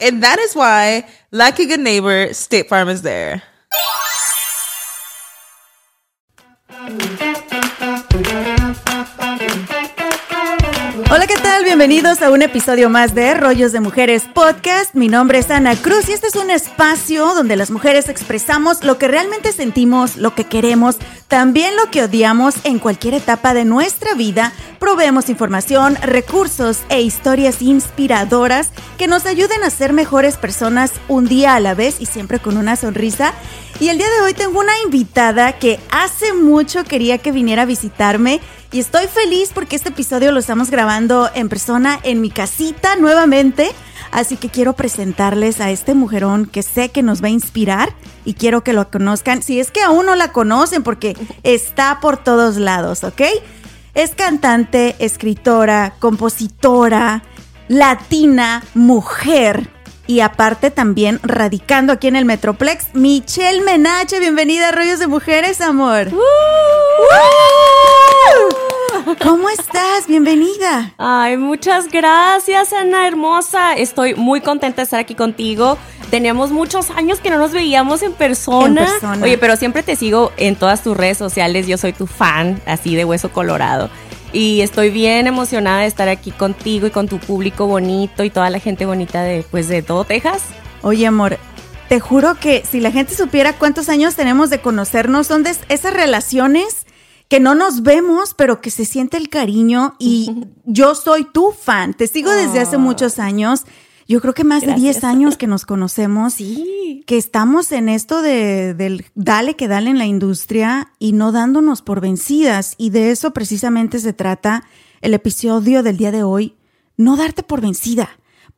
And that is why, like a good neighbor, State Farm is there. Hola, ¿qué tal? Bienvenidos a un episodio más de Rollos de Mujeres Podcast. Mi nombre es Ana Cruz y este es un espacio donde las mujeres expresamos lo que realmente sentimos, lo que queremos, también lo que odiamos en cualquier etapa de nuestra vida. Proveemos información, recursos e historias inspiradoras que nos ayuden a ser mejores personas un día a la vez y siempre con una sonrisa. Y el día de hoy tengo una invitada que hace mucho quería que viniera a visitarme y estoy feliz porque este episodio lo estamos grabando en persona en mi casita nuevamente. Así que quiero presentarles a este mujerón que sé que nos va a inspirar y quiero que lo conozcan. Si es que aún no la conocen porque está por todos lados, ¿ok? Es cantante, escritora, compositora, latina, mujer y aparte también radicando aquí en el Metroplex, Michelle Menache, bienvenida a Rollos de Mujeres, amor. ¿Cómo estás? Bienvenida. Ay, muchas gracias, Ana hermosa. Estoy muy contenta de estar aquí contigo. Teníamos muchos años que no nos veíamos en persona. En persona. Oye, pero siempre te sigo en todas tus redes sociales. Yo soy tu fan, así de hueso colorado. Y estoy bien emocionada de estar aquí contigo y con tu público bonito y toda la gente bonita de, pues, de todo Texas. Oye, amor, te juro que si la gente supiera cuántos años tenemos de conocernos, son de esas relaciones que no nos vemos, pero que se siente el cariño y yo soy tu fan. Te sigo desde hace Ah. muchos años. Yo creo que más de 10 Gracias. años que nos conocemos. Sí. Que estamos en esto de, del dale que dale en la industria y no dándonos por vencidas. Y de eso precisamente se trata el episodio del día de hoy. No darte por vencida.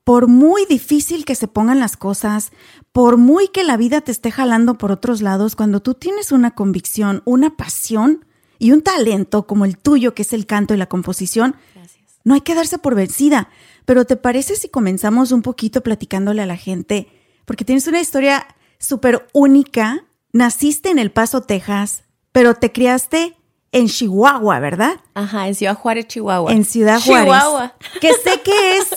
Por muy difícil que se pongan las cosas, por muy que la vida te esté jalando por otros lados, cuando tú tienes una convicción, una pasión y un talento como el tuyo, que es el canto y la composición, Gracias. no hay que darse por vencida. Pero ¿te parece si comenzamos un poquito platicándole a la gente? Porque tienes una historia súper única. Naciste en El Paso, Texas, pero te criaste en Chihuahua, ¿verdad? Ajá, en Ciudad Juárez, Chihuahua. En Ciudad Juárez. Chihuahua. Que sé que es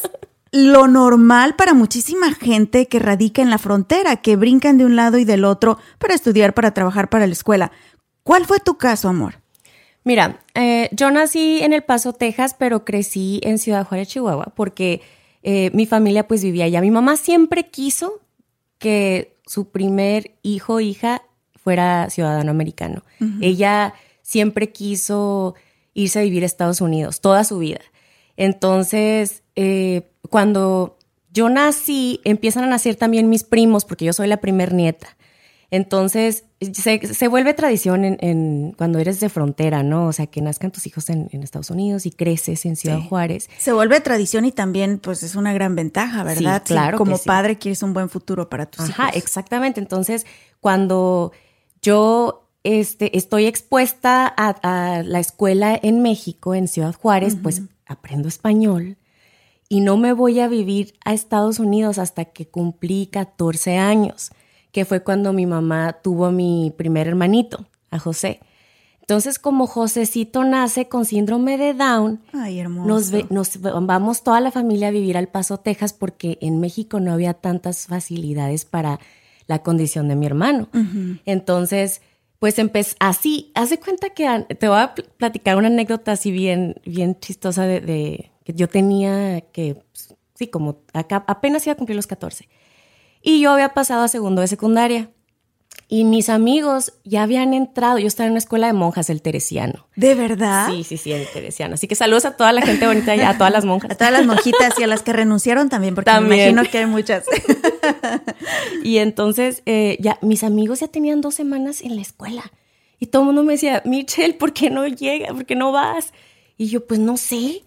lo normal para muchísima gente que radica en la frontera, que brincan de un lado y del otro para estudiar, para trabajar, para la escuela. ¿Cuál fue tu caso, amor? Mira, eh, yo nací en El Paso, Texas, pero crecí en Ciudad Juárez, Chihuahua, porque eh, mi familia pues vivía allá. Mi mamá siempre quiso que su primer hijo o hija fuera ciudadano americano. Ella siempre quiso irse a vivir a Estados Unidos toda su vida. Entonces, eh, cuando yo nací, empiezan a nacer también mis primos, porque yo soy la primer nieta. Entonces, se, se vuelve tradición en, en cuando eres de frontera, ¿no? O sea, que nazcan tus hijos en, en Estados Unidos y creces en Ciudad Sí. Juárez. Se vuelve tradición y también, pues, es una gran ventaja, ¿verdad? Sí, claro como que sí. padre quieres un buen futuro para tus Ajá, hijos. exactamente. Entonces, cuando yo este, estoy expuesta a, a la escuela en México, en Ciudad Juárez, pues aprendo español y no me voy a vivir a Estados Unidos hasta que cumplí 14 años, que fue cuando mi mamá tuvo a mi primer hermanito, a José. Entonces, como Josecito nace con síndrome de Down, Ay, nos, ve- nos vamos toda la familia a vivir al Paso, Texas, porque en México no había tantas facilidades para la condición de mi hermano. Entonces, pues empecé así, haz de cuenta que te voy a pl- platicar una anécdota así bien, bien chistosa de, de que yo tenía que, pues, sí, como acá, apenas iba a cumplir los 14. Y yo había pasado a segundo de secundaria. Y mis amigos ya habían entrado. Yo estaba en una escuela de monjas, el Teresiano. ¿De verdad? Sí, sí, sí, el Teresiano. Así que saludos a toda la gente bonita y a todas las monjas. A todas las monjitas y a las que renunciaron también, porque me También. imagino que hay muchas. Y entonces eh, ya mis amigos ya tenían dos semanas en la escuela. Y todo el mundo me decía, Michelle, ¿por qué no llega? ¿Por qué no vas? Y yo, pues no sé.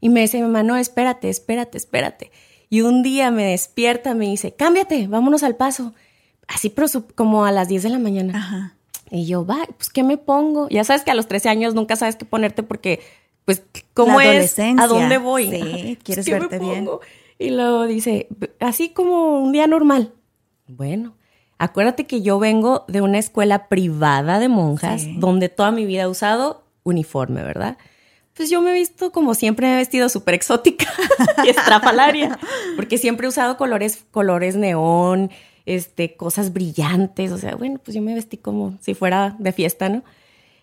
Y me dice mi mamá, no, espérate, espérate, espérate. Y un día me despierta, me dice, cámbiate, vámonos al paso. Así, como a las 10 de la mañana. Ajá. Y yo, va, pues ¿qué me pongo? Ya sabes que a los 13 años nunca sabes qué ponerte porque, pues, ¿cómo La es? ¿A dónde voy? Sí, Ajá. quieres ¿Qué me verte bien. pongo? Y luego dice, así como un día normal. Bueno, acuérdate que yo vengo de una escuela privada de monjas Sí. donde toda mi vida he usado uniforme, ¿verdad? Pues yo me he visto como siempre me he vestido súper exótica y estrafalaria, porque siempre he usado colores, colores neón, este, cosas brillantes, o sea, bueno, pues yo me vestí como si fuera de fiesta, ¿no?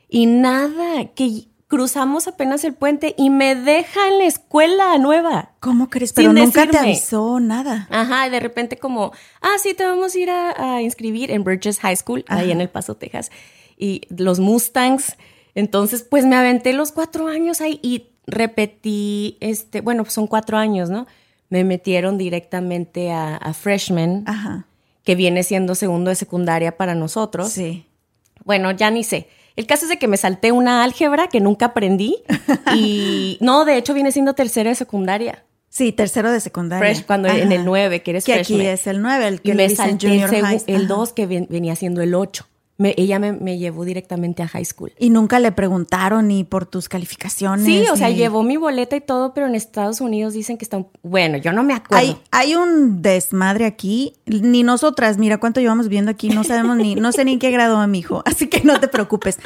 Y nada, que cruzamos apenas el puente y me deja en la escuela nueva. ¿Cómo crees? Sin Pero nunca te avisó nada. Ajá, y de repente como, ah, sí, te vamos a ir a, a inscribir en Burgess High School, ahí en El Paso, Texas, y los Mustangs. Entonces, pues me aventé los cuatro años ahí y repetí, este, bueno, pues son cuatro años, ¿no? Me metieron directamente a, a freshman, Ajá. que viene siendo segundo de secundaria para nosotros. Sí. Bueno, ya ni sé. El caso es de que me salté una álgebra que nunca aprendí y no, de hecho viene siendo tercero de secundaria. Sí, tercero de secundaria. Fresh, cuando en el 9, que eres Que aquí es el 9, el que Y le me dicen salté junior el, high. el Ajá. 2 que ven- venía siendo el 8. Me- ella me, me llevó directamente a high school. Y nunca le preguntaron ni por tus calificaciones. Sí, o sea, llevó mi boleta y todo, pero en Estados Unidos dicen que están... Bueno, yo no me acuerdo. Hay, hay un desmadre aquí. Ni nosotras, mira cuánto llevamos viendo aquí, no sabemos ni, no sé ni en qué grado va mi hijo, así que no te preocupes.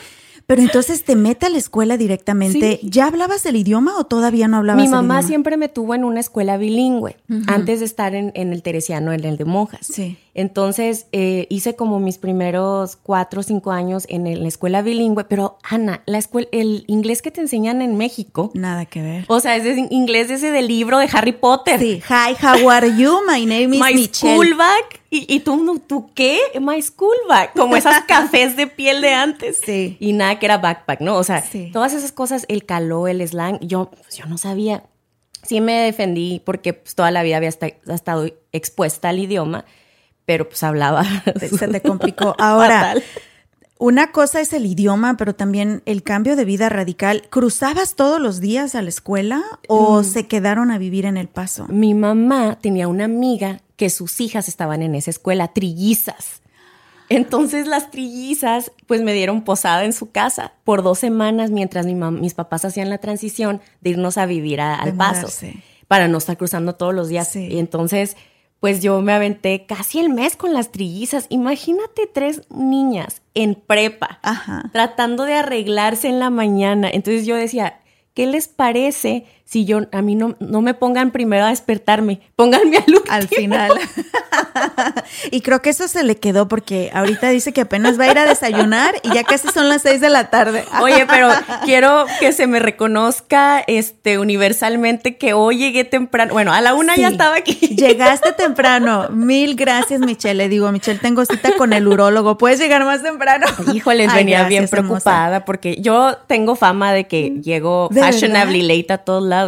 Pero entonces te mete a la escuela directamente. Sí. ¿Ya hablabas el idioma o todavía no hablabas Mi el mamá idioma? siempre me tuvo en una escuela bilingüe, antes de estar en, en el Teresiano, en el de monjas. Sí. Entonces eh, hice como mis primeros cuatro o cinco años en, el- la escuela bilingüe, pero Ana, la escuela, el inglés que te enseñan en México, Nada que ver. o sea, es de inglés ese del libro de Harry Potter. Sí. Hi, how are you? My name is My Michelle. school bag. ¿Y, y tú, tú qué? My school bag. Como esas cafés de piel de antes. Sí. Y nada que era backpack, ¿no? O sea, Sí. todas esas cosas, el caló, el slang, yo, pues, yo no sabía. Sí me defendí porque pues, toda la vida había esta- estado expuesta al idioma, pero pues hablaba. Se te complicó. Ahora, Fatal. una cosa es el idioma, pero también el cambio de vida radical. ¿Cruzabas todos los días a la escuela Mm. o se quedaron a vivir en El Paso? Mi mamá tenía una amiga que sus hijas estaban en esa escuela, trillizas. Entonces las trillizas pues me dieron posada en su casa por dos semanas mientras mi mis papás hacían la transición de irnos a vivir a- al paso para no estar cruzando todos los días. Sí. Y entonces pues yo me aventé casi el mes con las trillizas. Imagínate tres niñas en prepa Ajá. tratando de arreglarse en la mañana. Entonces yo decía, ¿qué les parece si yo a mí no, no me pongan primero a despertarme? Pónganme al último. Al final. y creo que eso se le quedó porque ahorita dice que apenas va a ir a desayunar y ya casi son las seis de la tarde. Oye, pero quiero que se me reconozca este universalmente que hoy llegué temprano. Bueno, a la una ya estaba aquí. Llegaste temprano. Mil gracias, Michelle. Le digo, Michelle, tengo cita con el urólogo. ¿Puedes llegar más temprano? Híjoles, Ay, venía bien hermosa. preocupada porque yo tengo fama de que llego ¿De fashionably late a todos lados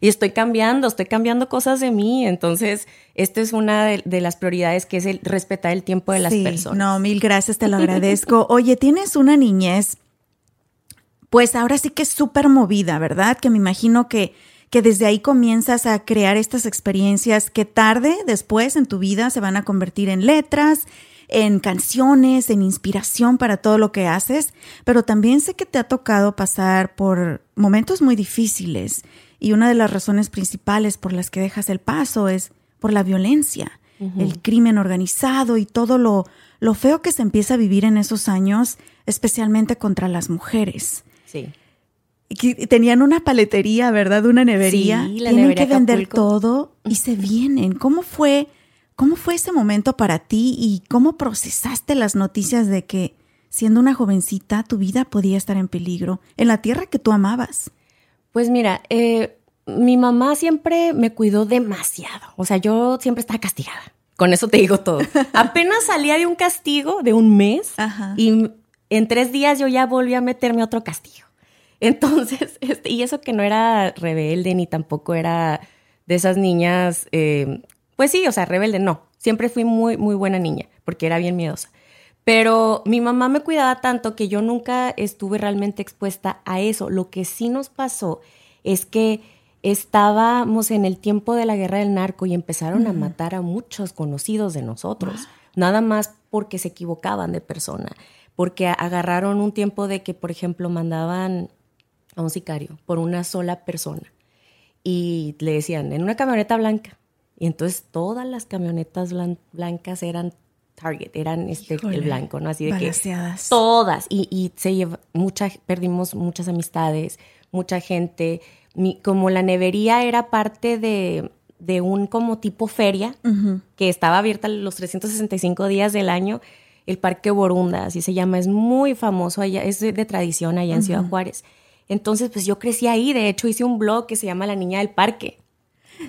y estoy cambiando, estoy cambiando cosas de mí. Entonces, esta es una de, de las prioridades que es el respetar el tiempo de las Sí, personas. No, mil gracias, te lo agradezco. Oye, tienes una niñez, pues ahora sí que es súper movida, ¿verdad? Que me imagino que, que desde ahí comienzas a crear estas experiencias que tarde, después en tu vida, se van a convertir en letras, en canciones, en inspiración para todo lo que haces, pero también sé que te ha tocado pasar por momentos muy difíciles y una de las razones principales por las que dejas el paso es por la violencia. el crimen organizado y todo lo, lo feo que se empieza a vivir en esos años, especialmente contra las mujeres. Sí. Tenían una paletería, ¿verdad? Una nevería. Sí, la Tienen nevería que vender Acapulco. todo y se vienen. ¿Cómo fue, ¿Cómo fue ese momento para ti y cómo procesaste las noticias de que siendo una jovencita tu vida podía estar en peligro en la tierra que tú amabas? Pues mira, eh, mi mamá siempre me cuidó demasiado. O sea, yo siempre estaba castigada. Con eso te digo todo. Apenas salía de un castigo de un mes Ajá. y en tres días yo ya volví a meterme a otro castigo. Entonces, este, y eso que no era rebelde ni tampoco era de esas niñas, eh, pues sí, o sea, rebelde, no. Siempre fui muy, muy buena niña porque era bien miedosa. Pero mi mamá me cuidaba tanto que yo nunca estuve realmente expuesta a eso. Lo que sí nos pasó es que estábamos en el tiempo de la guerra del narco y empezaron a matar a muchos conocidos de nosotros, nada más porque se equivocaban de persona, porque agarraron un tiempo de que, por ejemplo, mandaban a un sicario por una sola persona y le decían en una camioneta blanca. Y entonces todas las camionetas blan- blancas eran target, eran este, Híjole, el blanco, ¿no? Así de que todas y, y se lleva mucha perdimos muchas amistades mucha gente. Mi- como la nevería era parte de, de un como tipo feria que estaba abierta los 365 días del año el parque Borunda así se llama es muy famoso allá es de, de tradición allá en Ciudad Juárez. Entonces pues yo crecí ahí de hecho hice un blog que se llama La Niña del Parque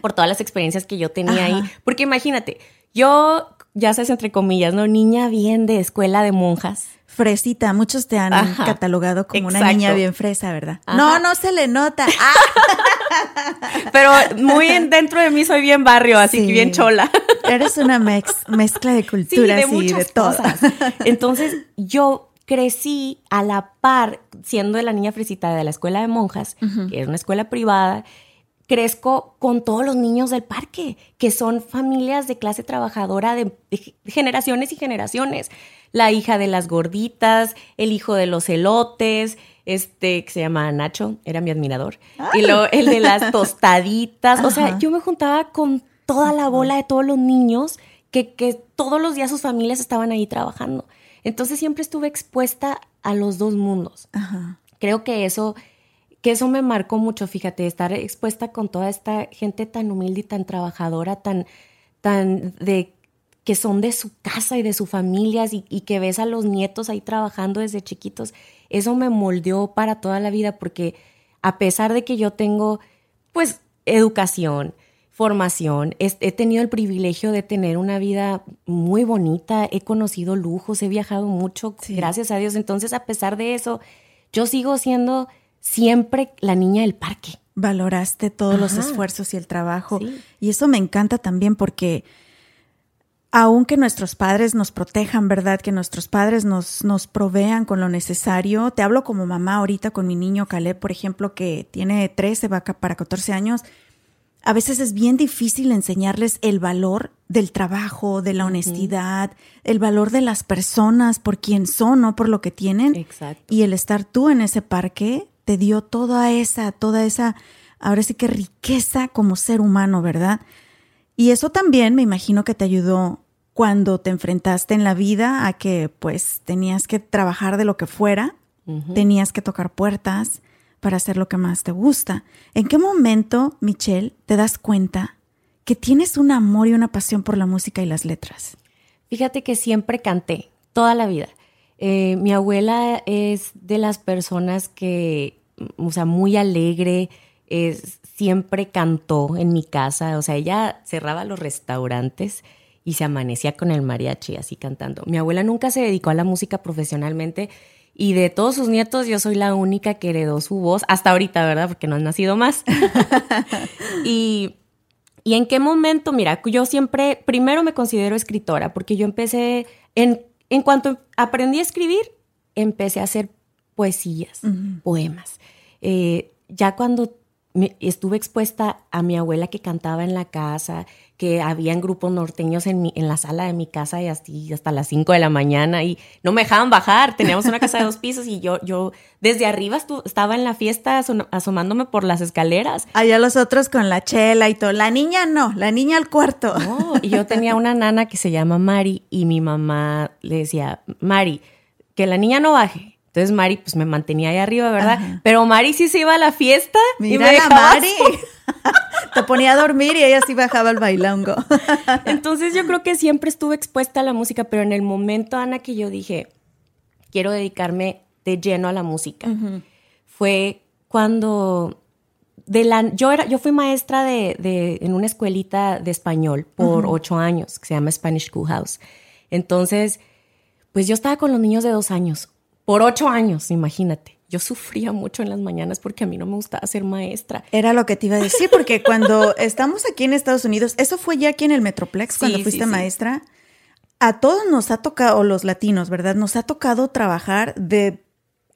por todas las experiencias que yo tenía ahí. Porque imagínate, yo, ya sabes, entre comillas, ¿no? Niña bien de escuela de monjas. Fresita, muchos te han Ajá. catalogado como una niña bien fresa, ¿verdad? Ajá. No, no se le nota. Ah, Pero muy en- dentro de mí soy bien barrio, así Sí. que bien chola. eres una mex- mezcla de Sí, culturas de y de todo. cosas. Entonces, yo crecí a la par, siendo la niña fresita de la escuela de monjas, que es una escuela privada, crezco con todos los niños del parque, que son familias de clase trabajadora de, de generaciones y generaciones. La hija de las gorditas, el hijo de los elotes, este que se llama Nacho, era mi admirador, y luego el de las tostaditas. O sea, yo me juntaba con toda la bola de todos los niños que, que todos los días sus familias estaban ahí trabajando. Entonces siempre estuve expuesta a los dos mundos Ajá. creo que eso, que eso me marcó mucho, fíjate, estar expuesta con toda esta gente tan humilde y tan trabajadora, tan, tan de que son de su casa y de sus familias y, y que ves a los nietos ahí trabajando desde chiquitos, eso me moldeó para toda la vida porque a pesar de que yo tengo pues educación, formación, es- he tenido el privilegio de tener una vida muy bonita, he conocido lujos, he viajado mucho, Sí. gracias a Dios, entonces a pesar de eso, yo sigo siendo siempre la niña del parque. Valoraste todos los esfuerzos y el trabajo. Sí. Y eso me encanta también porque aunque nuestros padres nos protejan, ¿verdad? Que nuestros padres nos, nos provean con lo necesario. Te hablo como mamá ahorita con mi niño Caleb, por ejemplo, que tiene 13, va para 14 años. A veces es bien difícil enseñarles el valor del trabajo, de la honestidad, el valor de las personas por quien son, no por lo que tienen. Exacto. Y el estar tú en ese parque te dio toda esa, toda esa, ahora sí que riqueza como ser humano, ¿verdad? Y eso también me imagino que te ayudó cuando te enfrentaste en la vida a que pues tenías que trabajar de lo que fuera, tenías que tocar puertas para hacer lo que más te gusta. ¿En qué momento, Michelle, te das cuenta que tienes un amor y una pasión por la música y las letras? Fíjate que siempre canté, toda la vida. Eh, mi abuela es de las personas que, o sea, muy alegre, es- siempre cantó en mi casa, o sea, ella cerraba los restaurantes y se amanecía con el mariachi así cantando. Mi abuela nunca se dedicó a la música profesionalmente y de todos sus nietos yo soy la única que heredó su voz, hasta ahorita, ¿verdad? Porque no han nacido más. y ¿Y en qué momento? Mira, yo siempre, primero me considero escritora, porque yo empecé, en, en cuanto aprendí a escribir, empecé a hacer poesías, poemas. Eh, ya cuando estuve expuesta a mi abuela que cantaba en la casa, que habían grupos norteños en, mi, en la sala de mi casa y así hasta las 5 de la mañana y no me dejaban bajar. Teníamos una casa de dos pisos y yo, yo desde arriba estaba en la fiesta asomándome por las escaleras. Allá los otros con la chela y todo. La niña no, la niña al cuarto. y yo tenía una nana que se llama Mari y mi mamá le decía, Mari, que la niña no baje. Entonces Mari pues me mantenía ahí arriba, ¿verdad? Pero Mari sí se iba a la fiesta y me dejaba Mari. Te ponía a dormir y ella sí bajaba al bailongo. Entonces yo creo que siempre estuve expuesta a la música, pero en el momento, Ana, que yo dije, quiero dedicarme de lleno a la música, fue cuando de la, yo, era, yo fui maestra de, en una escuelita de español por ocho años, que se llama Spanish Schoolhouse. Entonces, pues yo estaba con los niños de dos años, por ocho años, imagínate. Yo sufría mucho en las mañanas porque a mí no me gustaba ser maestra. Era lo que te iba a decir, porque cuando estamos aquí en Estados Unidos, eso fue ya aquí en el Metroplex, cuando fuiste maestra, a todos nos ha tocado, o los latinos, ¿verdad? Nos ha tocado trabajar de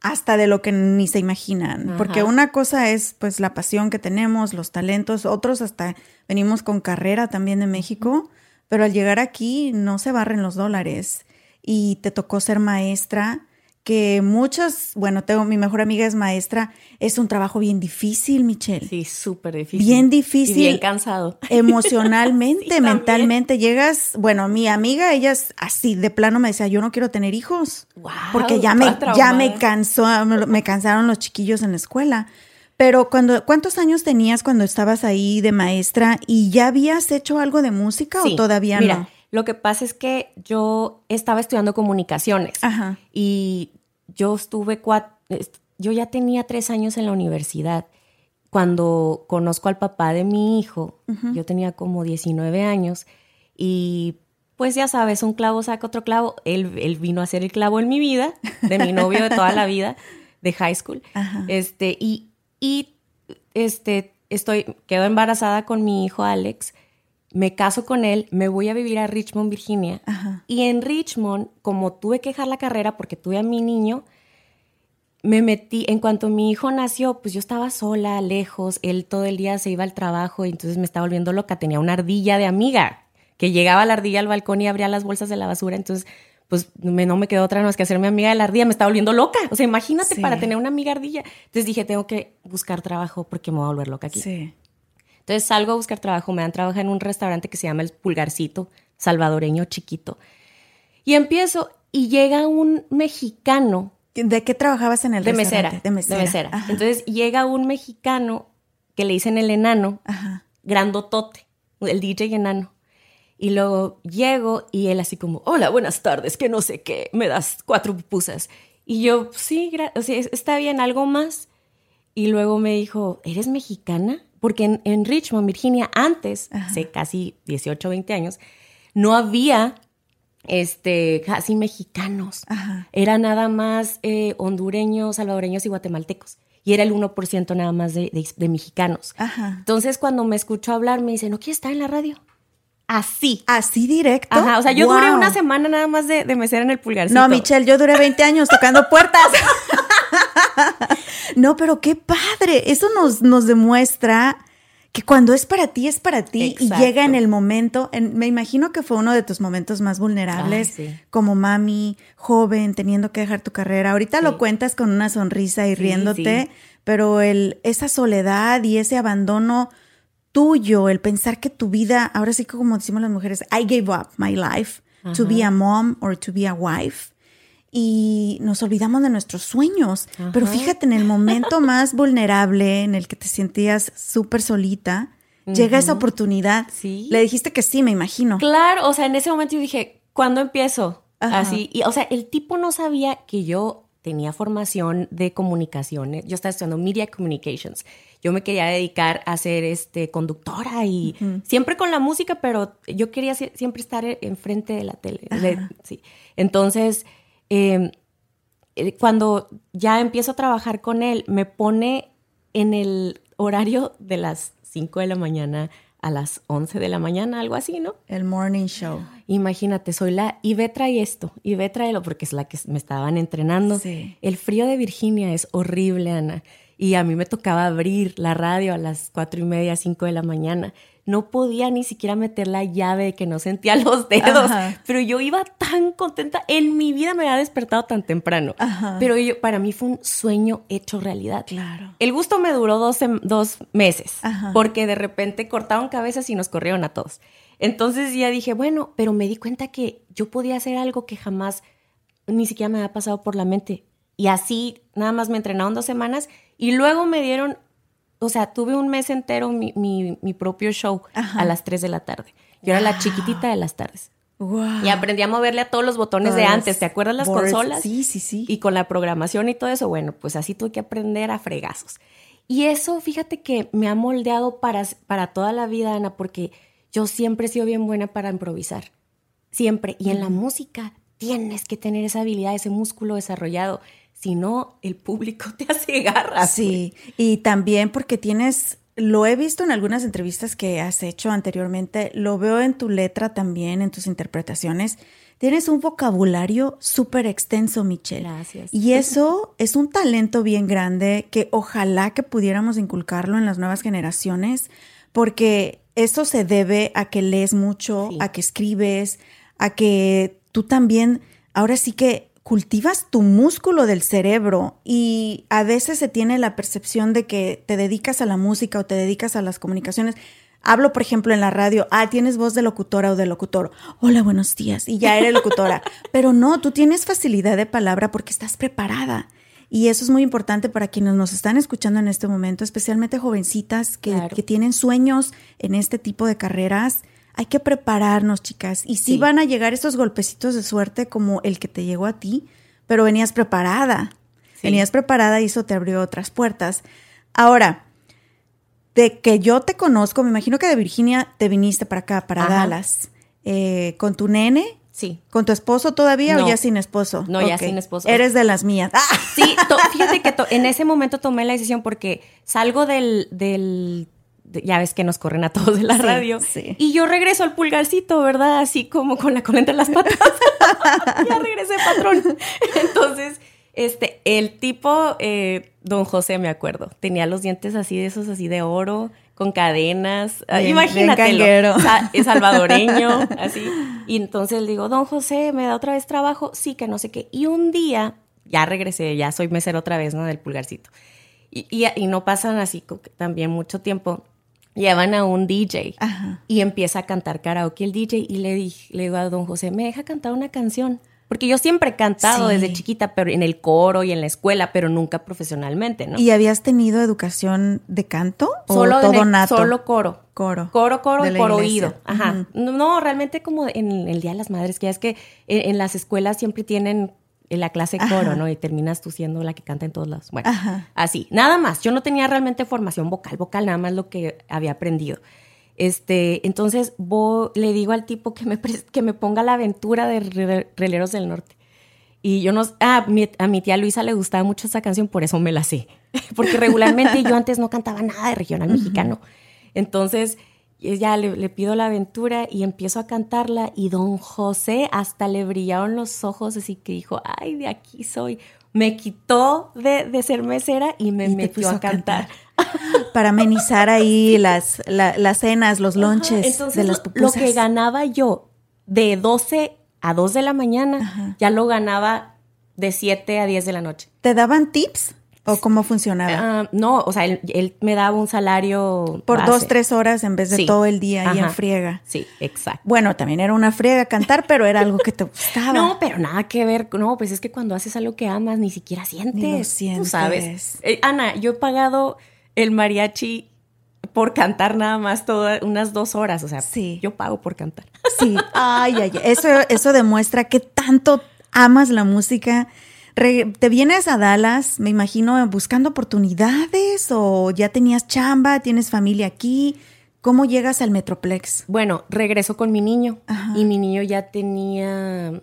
hasta de lo que ni se imaginan, porque una cosa es pues la pasión que tenemos, los talentos, otros hasta venimos con carrera también de México, pero al llegar aquí no se barren los dólares y te tocó ser maestra que muchas, bueno, tengo mi mejor amiga es maestra, es un trabajo bien difícil, Michelle. Sí, súper difícil. Bien difícil. Y bien cansado. Emocionalmente, mentalmente. Llegas, bueno, mi amiga, ella es así, de plano me decía, yo no quiero tener hijos. Wow, porque ya me, ya me cansó, me cansaron los chiquillos en la escuela. Pero cuando, ¿cuántos años tenías cuando estabas ahí de maestra y ya habías hecho algo de música o todavía no? Lo que pasa es que yo estaba estudiando comunicaciones y yo estuve cuatro, yo ya tenía tres años en la universidad. Cuando conozco al papá de mi hijo, yo tenía como 19 años y pues ya sabes, un clavo saca otro clavo. Él, vino a ser el clavo en mi vida, de mi novio de toda la vida, de high school. Este, y, y este, estoy, quedo embarazada con mi hijo Alex me caso con él, me voy a vivir a Richmond, Virginia. Y en Richmond, como tuve que dejar la carrera porque tuve a mi niño, me metí, en cuanto mi hijo nació, pues yo estaba sola, lejos, él todo el día se iba al trabajo y entonces me estaba volviendo loca. Tenía una ardilla de amiga, que llegaba la ardilla al balcón y abría las bolsas de la basura, entonces pues no me quedó otra más que hacerme amiga de la ardilla, me estaba volviendo loca. O sea, imagínate para tener una amiga ardilla. Entonces dije, tengo que buscar trabajo porque me voy a volver loca aquí. Sí. Entonces salgo a buscar trabajo, me dan trabajo en un restaurante que se llama El Pulgarcito, salvadoreño chiquito. Y empiezo y llega un mexicano. ¿De qué trabajabas en el de restaurante? Mesera, de mesera. De mesera. Entonces llega un mexicano que le dicen el enano, grandotote, el DJ enano. Y luego llego y él así como, hola, buenas tardes, que no sé qué, me das cuatro pupusas. Y yo, sí, está bien, algo más. Y luego me dijo, ¿eres mexicana? Porque en, Richmond, Virginia, antes, hace casi 18, 20 años, no había este, casi mexicanos. Era nada más eh, hondureños, salvadoreños y guatemaltecos. Y era el 1% nada más de, mexicanos. Entonces, cuando me escuchó hablar, me dice, ¿no quieres estar en la radio? Así. Así directo. Ajá, o sea, yo duré una semana nada más de, de mesera en el pulgarcito. No, Michelle, yo duré 20 años tocando puertas. no, pero qué padre. Eso nos, nos demuestra que cuando es para ti, es para ti y llega en el momento. me imagino que fue uno de tus momentos más vulnerables como mami, joven, teniendo que dejar tu carrera. Ahorita lo cuentas con una sonrisa y riéndote, pero el, esa soledad y ese abandono tuyo, el pensar que tu vida, ahora sí como decimos las mujeres, I gave up my life to be a mom or to be a wife y nos olvidamos de nuestros sueños. Pero fíjate, en el momento más vulnerable, en el que te sentías súper solita, llega esa oportunidad. ¿Sí? Le dijiste que sí, me imagino. Claro, o sea, en ese momento yo dije, ¿cuándo empiezo? Así, y o sea, el tipo no sabía que yo tenía formación de comunicaciones, yo estaba estudiando Media Communications. Yo me quería dedicar a ser este, conductora y siempre con la música, pero yo quería siempre estar enfrente de la tele. sí. Entonces, eh, cuando ya empiezo a trabajar con él, me pone en el horario de las 5 de la mañana a las 11 de la mañana, algo así, ¿no? El morning show. Imagínate, soy la... Y ve trae esto, y ve trae lo, porque es la que me estaban entrenando. El frío de Virginia es horrible, Ana. y a mí me tocaba abrir la radio a las cuatro y media, cinco de la mañana. No podía ni siquiera meter la llave de que no sentía los dedos, pero yo iba tan contenta. En mi vida me había despertado tan temprano, pero yo, para mí fue un sueño hecho realidad. Claro. El gusto me duró dos, dos meses, porque de repente cortaron cabezas y nos corrieron a todos. Entonces ya dije, bueno, pero me di cuenta que yo podía hacer algo que jamás ni siquiera me había pasado por la mente. Y así nada más me entrenaron dos semanas y luego me dieron, o sea, tuve un mes entero mi, mi, propio show a las 3 de la tarde. Yo era la chiquitita de las tardes. Y aprendí a moverle a todos los botones de antes. ¿Te acuerdas las consolas? Sí, sí, sí. Y con la programación y todo eso, bueno, pues así tuve que aprender a fregazos. Y eso, fíjate que me ha moldeado para, para toda la vida, Ana, porque yo siempre he sido bien buena para improvisar. Siempre. Y en la música tienes que tener esa habilidad, ese músculo desarrollado. Si no, el público te hace garras. Sí, y también porque tienes, lo he visto en algunas entrevistas que has hecho anteriormente, lo veo en tu letra también, en tus interpretaciones. Tienes un vocabulario súper extenso, Michelle. Gracias. Y eso es un talento bien grande que ojalá que pudiéramos inculcarlo en las nuevas generaciones, porque eso se debe a que lees mucho, a que escribes, a que tú también, ahora sí que cultivas tu músculo del cerebro y a veces se tiene la percepción de que te dedicas a la música o te dedicas a las comunicaciones. Hablo, por ejemplo, en la radio, ah, tienes voz de locutora o de locutor. Hola, buenos días. Y ya eres locutora. Pero no, tú tienes facilidad de palabra porque estás preparada. Y eso es muy importante para quienes nos están escuchando en este momento, especialmente jovencitas que, que tienen sueños en este tipo de carreras hay que prepararnos, chicas. Y sí, van a llegar estos golpecitos de suerte como el que te llegó a ti, pero venías preparada. Venías preparada y eso te abrió otras puertas. Ahora, de que yo te conozco, me imagino que de Virginia te viniste para acá, para Dallas, eh, con tu nene. Sí. ¿Con tu esposo todavía o ya sin esposo? No, ya sin esposo. Eres de las mías. Sí, fíjate que en ese momento tomé la decisión porque salgo del, del ya ves que nos corren a todos de la radio. Y yo regreso al pulgarcito, ¿verdad? Así como con la cola entre las patas. ya regresé, patrón. Entonces, este, el tipo, eh, don José, me acuerdo, tenía los dientes así de esos, así de oro, con cadenas. Imagínate, es salvadoreño, así. Y entonces le digo, don José, ¿me da otra vez trabajo? Sí, que no sé qué. Y un día, ya regresé, ya soy mesero otra vez, ¿no? Del pulgarcito. Y, y, y, no pasan así también mucho tiempo llevan a un DJ y empieza a cantar karaoke el DJ y le, dije, le digo a don José, ¿me deja cantar una canción? Porque yo siempre he cantado desde chiquita, pero en el coro y en la escuela, pero nunca profesionalmente, ¿no? ¿Y habías tenido educación de canto? Solo o todo nato? Solo coro. Coro. Coro, coro y por oído. Ajá. no, realmente como en el Día de las Madres, que ya es que en las escuelas siempre tienen en la clase coro, ¿no? Y terminas tú siendo la que canta en todos lados. Bueno, así. Nada más. Yo no tenía realmente formación vocal, vocal, nada más lo que había aprendido. Este, entonces le digo al tipo que me, que me ponga la aventura de Releros del Norte. Y yo no, ah, a mi tía Luisa le gustaba mucho esa canción, por eso me la sé. Porque regularmente yo antes no cantaba nada de regional mexicano. Entonces, ya le, pido la aventura y empiezo a cantarla y don José hasta le brillaron los ojos, así que dijo, ay, de aquí soy. Me quitó de, ser mesera y me metió a cantar. Para amenizar ahí las, las cenas, los lonches de las pupusas. Lo que ganaba yo de 12 a 2 de la mañana, ya lo ganaba de 7 a 10 de la noche. ¿Te daban tips? ¿O cómo funcionaba? Ah, no, o sea, él, me daba un salario. Por dos, tres horas en vez de todo el día ahí en friega. Sí, exacto. Bueno, también era una friega cantar, pero era algo que te gustaba. No, pero nada que ver. No, pues es que cuando haces algo que amas, ni siquiera sientes. Ni lo sientes. Tú sabes. Eh, Ana, yo he pagado el mariachi por cantar nada más todas unas dos horas. O sea, sí. yo pago por cantar. Sí. Ay, ay, eso, eso demuestra que tanto amas la música te vienes a Dallas, me imagino, buscando oportunidades o ya tenías chamba, tienes familia aquí. ¿Cómo llegas al Metroplex? Bueno, regreso con mi niño y mi niño ya tenía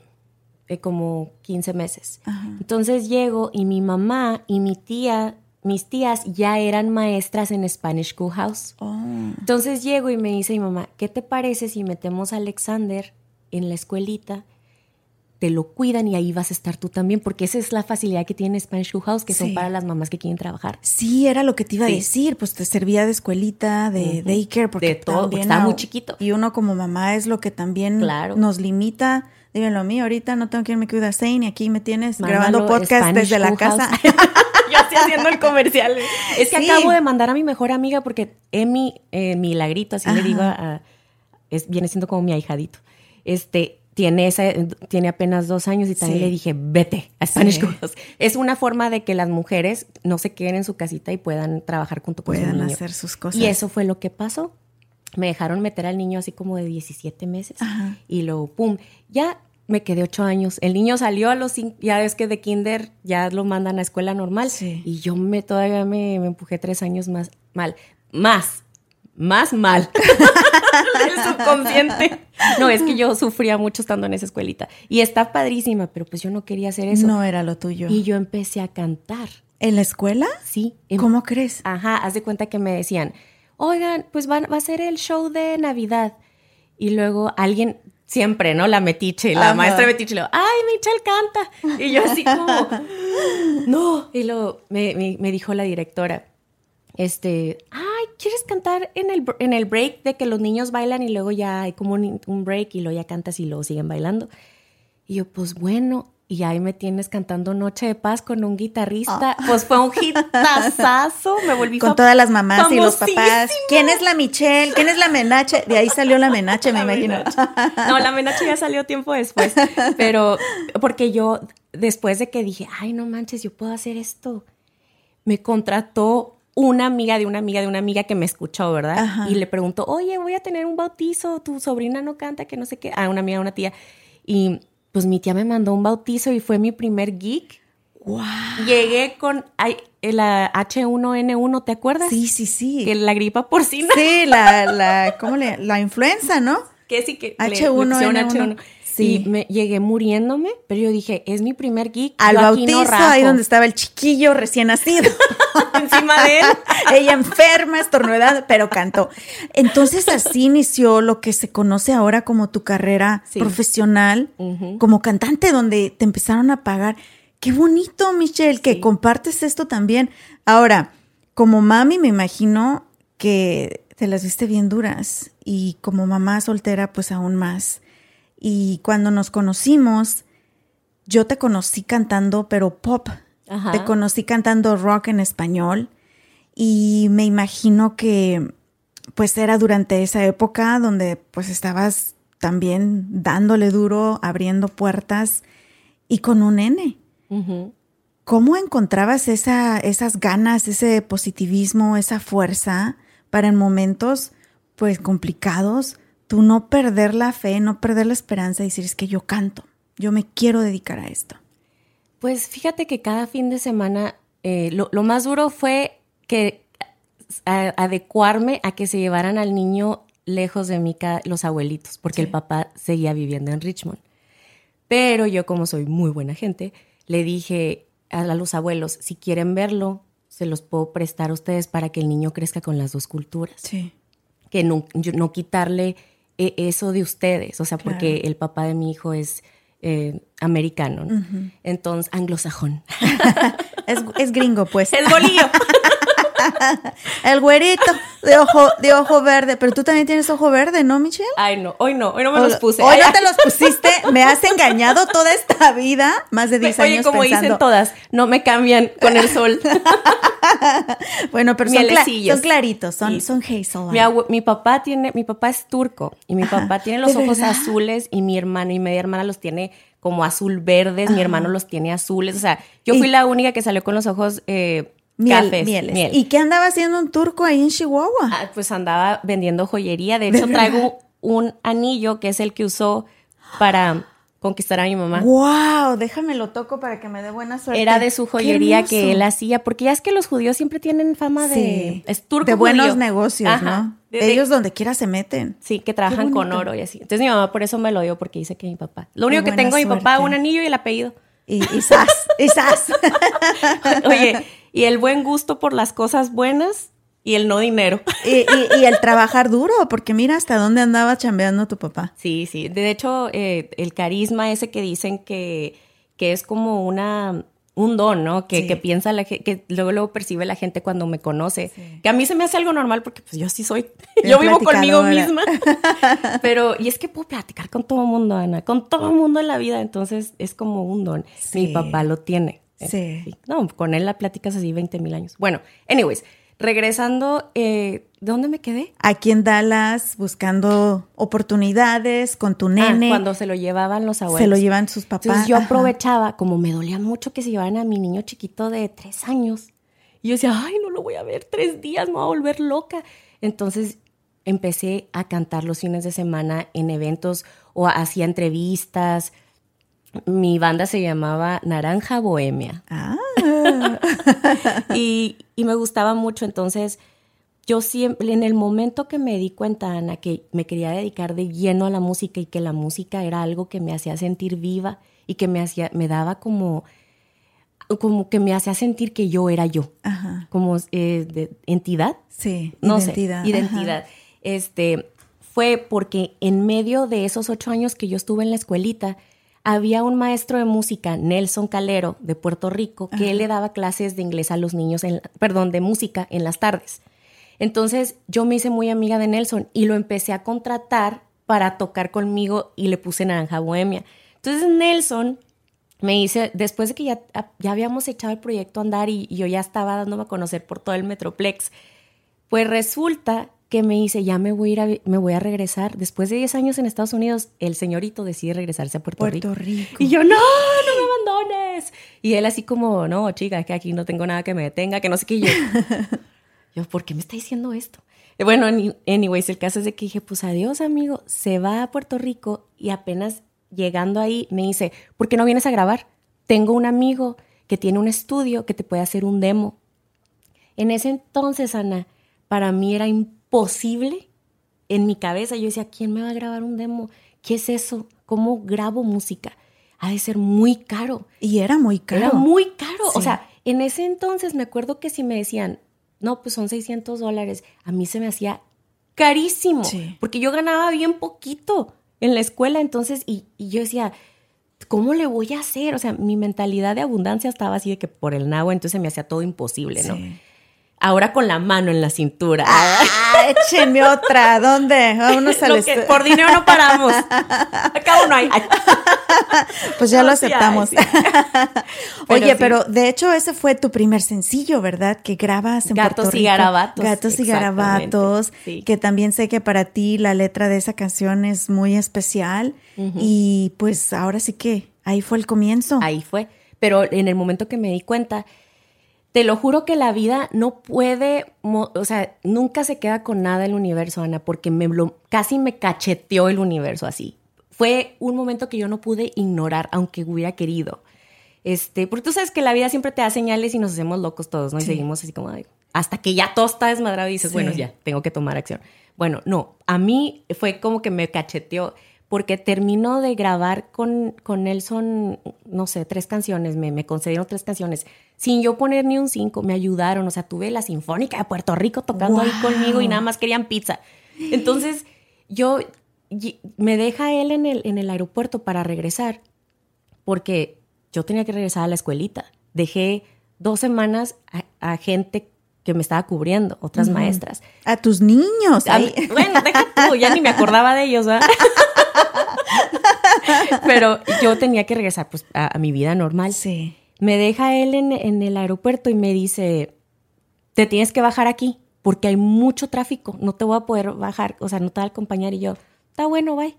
eh, como 15 meses. Entonces llego y mi mamá y mi tía, mis tías ya eran maestras en Spanish Schoolhouse. Oh. Entonces llego y me dice mi mamá, ¿qué te parece si metemos a Alexander en la escuelita? Te lo cuidan y ahí vas a estar tú también, porque esa es la facilidad que tiene Spanish Schoolhouse, que son para las mamás que quieren trabajar. Sí, era lo que te iba a decir, pues te servía de escuelita, de Ujú. daycare, porque De todo, también estaba muy chiquito. Y uno como mamá es lo que también Claro. nos limita. Dímelo a mí, ahorita no tengo quien me cuida Zane y aquí me tienes Mándalo grabando podcast Spanish desde la casa. Yo estoy haciendo el comercial. Es que Sí. acabo de mandar a mi mejor amiga porque Emi, eh, Milagrito, así le digo, a- es, viene siendo como mi ahijadito. Este, tiene, esa, tiene apenas dos años y también Sí. le dije, vete a Spanish Sí. Es una forma de que las mujeres no se queden en su casita y puedan trabajar junto con su Puedan niño. hacer sus cosas. Y eso fue lo que pasó. Me dejaron meter al niño así como de 17 meses Ajá. y luego, pum, ya me quedé ocho años. El niño salió a los cinco, ya ves que de kinder ya lo mandan a escuela normal Sí. y yo me todavía me, me empujé tres años más mal, más, más mal. El subconsciente. No, es que yo sufría mucho estando en esa escuelita y está padrísima, pero pues yo no quería hacer eso. No era lo tuyo. Y yo empecé a cantar. ¿En la escuela? Sí. em- ¿Cómo crees? Ajá, haz de cuenta que me decían, oigan, pues van- va a ser el show de Navidad. Y luego alguien, siempre, ¿no? La metiche, la Ajá. maestra metiche, le digo, ay, Michelle canta. Y yo así como, no. Y luego me, me- me dijo la directora, este, ay, ¿quieres cantar en el, en el break de que los niños bailan y luego ya hay como un, un break y luego ya cantas y luego siguen bailando? Y yo, pues bueno, y ahí me tienes cantando Noche de Paz con un guitarrista. Pues fue un hitazazo, me volví Con todas las mamás y los papás. ¿Quién es la Michelle? ¿Quién es la Menache? De ahí salió la Menache, me La imagino. Menache. No, la menache ya salió tiempo después, pero porque yo, después de que dije, ay, no manches, yo puedo hacer esto, me contrató una amiga de una amiga de una amiga que me escuchó, ¿verdad? Ajá. Y le preguntó, oye, voy a tener un bautizo, tu sobrina no canta, que no sé qué, ah, una amiga, una tía. Y pues mi tía me mandó un bautizo y fue mi primer geek. Wow. Llegué con la H1N1, ¿te acuerdas? Sí, sí, sí. Que la gripa porcina. Sí, la, la, ¿cómo le? La influenza, ¿no? que sí que le- H1N1. le pusieron H1. Sí. Y me llegué muriéndome, pero yo dije, es mi primer geek. Al yo no bautizo, rajo. ahí donde estaba el chiquillo recién nacido. encima de él. Ella enferma, estornudada, pero cantó. Entonces así inició lo que se conoce ahora como tu carrera Sí. profesional, como cantante, donde te empezaron a pagar. Qué bonito, Michelle, que compartes esto también. Ahora, como mami, me imagino que te las viste bien duras y como mamá soltera, pues aún más. Y cuando nos conocimos, yo te conocí cantando, pero pop. Ajá. Te conocí cantando rock en español y me imagino que pues era durante esa época donde pues estabas también dándole duro, abriendo puertas y con un N. ¿Cómo encontrabas esa, esas ganas, ese positivismo, esa fuerza para en momentos pues complicados, tú no perder la fe, no perder la esperanza y decir es que yo canto, yo me quiero dedicar a esto? Pues fíjate que cada fin de semana eh, lo, lo más duro fue que a- adecuarme a que se llevaran al niño lejos de mí los abuelitos, porque el papá seguía viviendo en Richmond. Pero yo, como soy muy buena gente, le dije a, a los abuelos, si quieren verlo, se los puedo prestar a ustedes para que el niño crezca con las dos culturas. Sí. que no, yo- no quitarle eh, eso de ustedes, o sea, porque el papá de mi hijo es eh, americano, ¿no? entonces anglosajón. Es, es gringo, pues. es bolillo. El güerito de ojo, de ojo verde. Pero tú también tienes ojo verde, ¿no, Michelle? Ay, no, hoy no, hoy no me los puse. Hoy Ay, no te los pusiste. Me has engañado toda esta vida. Más de 10 Oye, años como pensando. dicen todas, no me cambian con el sol. Bueno, pero son, cla- son claritos, son, Sí. son hazel. Mi, papá tiene, mi papá es turco y mi Ajá. papá tiene los ¿De ojos verdad? azules y mi hermano y media hermana los tiene como azul verdes, mi hermano los tiene azules, o sea, yo Y- fui la única que salió con los ojos eh, Miel, cafés, mieles. miel. ¿Y qué andaba haciendo un turco ahí en Chihuahua? Ah, pues andaba vendiendo joyería. De hecho, traigo un anillo que es el que usó para conquistar a mi mamá. Wow, déjame lo toco para que me dé buena suerte. Era de su joyería que él hacía, porque ya es que los judíos siempre tienen fama de Sí. es turco de buenos judío. negocios, Ajá. ¿no? De- de- Ellos donde quiera se meten. sí, que trabajan con oro y así. Entonces mi mamá por eso me lo dio porque dice que mi papá. Lo único que tengo mi papá, un anillo y el apellido. Y, y sas, y sas. Oye, y el buen gusto por las cosas buenas y el no dinero. Y, y, el trabajar duro, porque mira hasta dónde andaba chambeando tu papá. Sí, sí. De hecho, eh, el carisma ese que dicen que, que es como una un don, ¿no? Que, que piensa la que luego luego percibe la gente cuando me conoce. Que a mí se me hace algo normal porque pues yo sí soy, yo vivo conmigo misma. Pero, y es que puedo platicar con todo mundo, Ana, con todo mundo en la vida, entonces es como un don. Mi papá lo tiene. Sí. No, con él la platicas así 20 mil años. Bueno, anyways, regresando, eh, ¿dónde me quedé? Aquí en Dallas, buscando oportunidades con tu ah, nene. cuando se lo llevaban los abuelos. Se lo llevan sus papás. Entonces yo aprovechaba, como me dolía mucho que se llevaran a mi niño chiquito de tres años. Y yo decía, ay, no lo voy a ver tres días, me voy a volver loca. Entonces empecé a cantar los fines de semana en eventos o hacía entrevistas. Mi banda se llamaba Naranja Bohemia. Ah. y, y me gustaba mucho, entonces yo siempre, en el momento que me di cuenta, Ana, que me quería dedicar de lleno a la música y que la música era algo que me hacía sentir viva y que me hacía, me daba como, como que me hacía sentir que yo era yo, como eh, de entidad. Sí, no identidad. Sé, identidad. Este, fue porque en medio de esos ocho años que yo estuve en la escuelita, había un maestro de música, Nelson Calero, de Puerto Rico, que él le daba clases de inglés a los niños, en, perdón, de música en las tardes. Entonces yo me hice muy amiga de Nelson y lo empecé a contratar para tocar conmigo y le puse Naranja Bohemia. Entonces Nelson me dice, después de que ya, ya habíamos echado el proyecto a andar y, y yo ya estaba dándome a conocer por todo el Metroplex, pues resulta que me dice, ya me voy a ir me voy a regresar. Después de 10 años en Estados Unidos, el señorito decide regresarse a Puerto, Rico. Rico. Y yo, no, no me abandones. Y él así como, no, chica, que aquí no tengo nada que me detenga, que no sé qué. Yo, yo ¿por qué me está diciendo esto? Bueno, anyways, el caso es de que dije, pues adiós, amigo. Se va a Puerto Rico y apenas llegando ahí me dice, ¿por qué no vienes a grabar? Tengo un amigo que tiene un estudio que te puede hacer un demo. En ese entonces, Ana, para mí era imposible posible en mi cabeza. Yo decía, ¿quién me va a grabar un demo? ¿Qué es eso? ¿Cómo grabo música? Ha de ser muy caro. Y era muy caro. Era muy caro. O sea, en ese entonces me acuerdo que si me decían, no, pues son 600 dólares, a mí se me hacía carísimo. Porque yo ganaba bien poquito en la escuela. Entonces, y, yo decía, ¿cómo le voy a hacer? O sea, mi mentalidad de abundancia estaba así de que por el nabo, entonces me hacía todo imposible, ¿no? Ahora con la mano en la cintura. Ah, échenme otra. ¿Dónde? Vámonos al Por dinero no paramos. Acá no hay. Pues ya lo aceptamos. Oye, pero de hecho ese fue tu primer sencillo, ¿verdad? Que grabas en Gatos Puerto Rico. y garabatos. Gatos y garabatos. Que también sé que para ti la letra de esa canción es muy especial. Y pues ahora sí que ahí fue el comienzo. Ahí fue. Pero en el momento que me di cuenta te lo juro que la vida no puede, o sea, nunca se queda con nada el universo, Ana, porque me casi me cacheteó el universo así. Fue un momento que yo no pude ignorar, aunque hubiera querido. Este, porque tú sabes que la vida siempre te da señales y nos hacemos locos todos, ¿no? Y seguimos así como, hasta que ya todo está desmadrado y dices, bueno, ya, tengo que tomar acción. Bueno, no, a mí fue como que me cacheteó porque terminó de grabar con, con Nelson, no sé, tres canciones, me, me concedieron tres canciones, sin yo poner ni un cinco, me ayudaron, o sea, tuve la Sinfónica de Puerto Rico tocando ahí conmigo y nada más querían pizza. Entonces, yo, me deja él en el, en el aeropuerto para regresar, porque yo tenía que regresar a la escuelita. Dejé dos semanas a, gente que me estaba cubriendo, otras maestras. A tus niños. bueno, deja tú, ya ni me acordaba de ellos, ¿verdad? Pero yo tenía que regresar pues, a, mi vida normal. Sí. Me deja él en, el aeropuerto y me dice, te tienes que bajar aquí porque hay mucho tráfico, no te voy a poder bajar, o sea, no te va a acompañar. Y yo, está bueno, bye.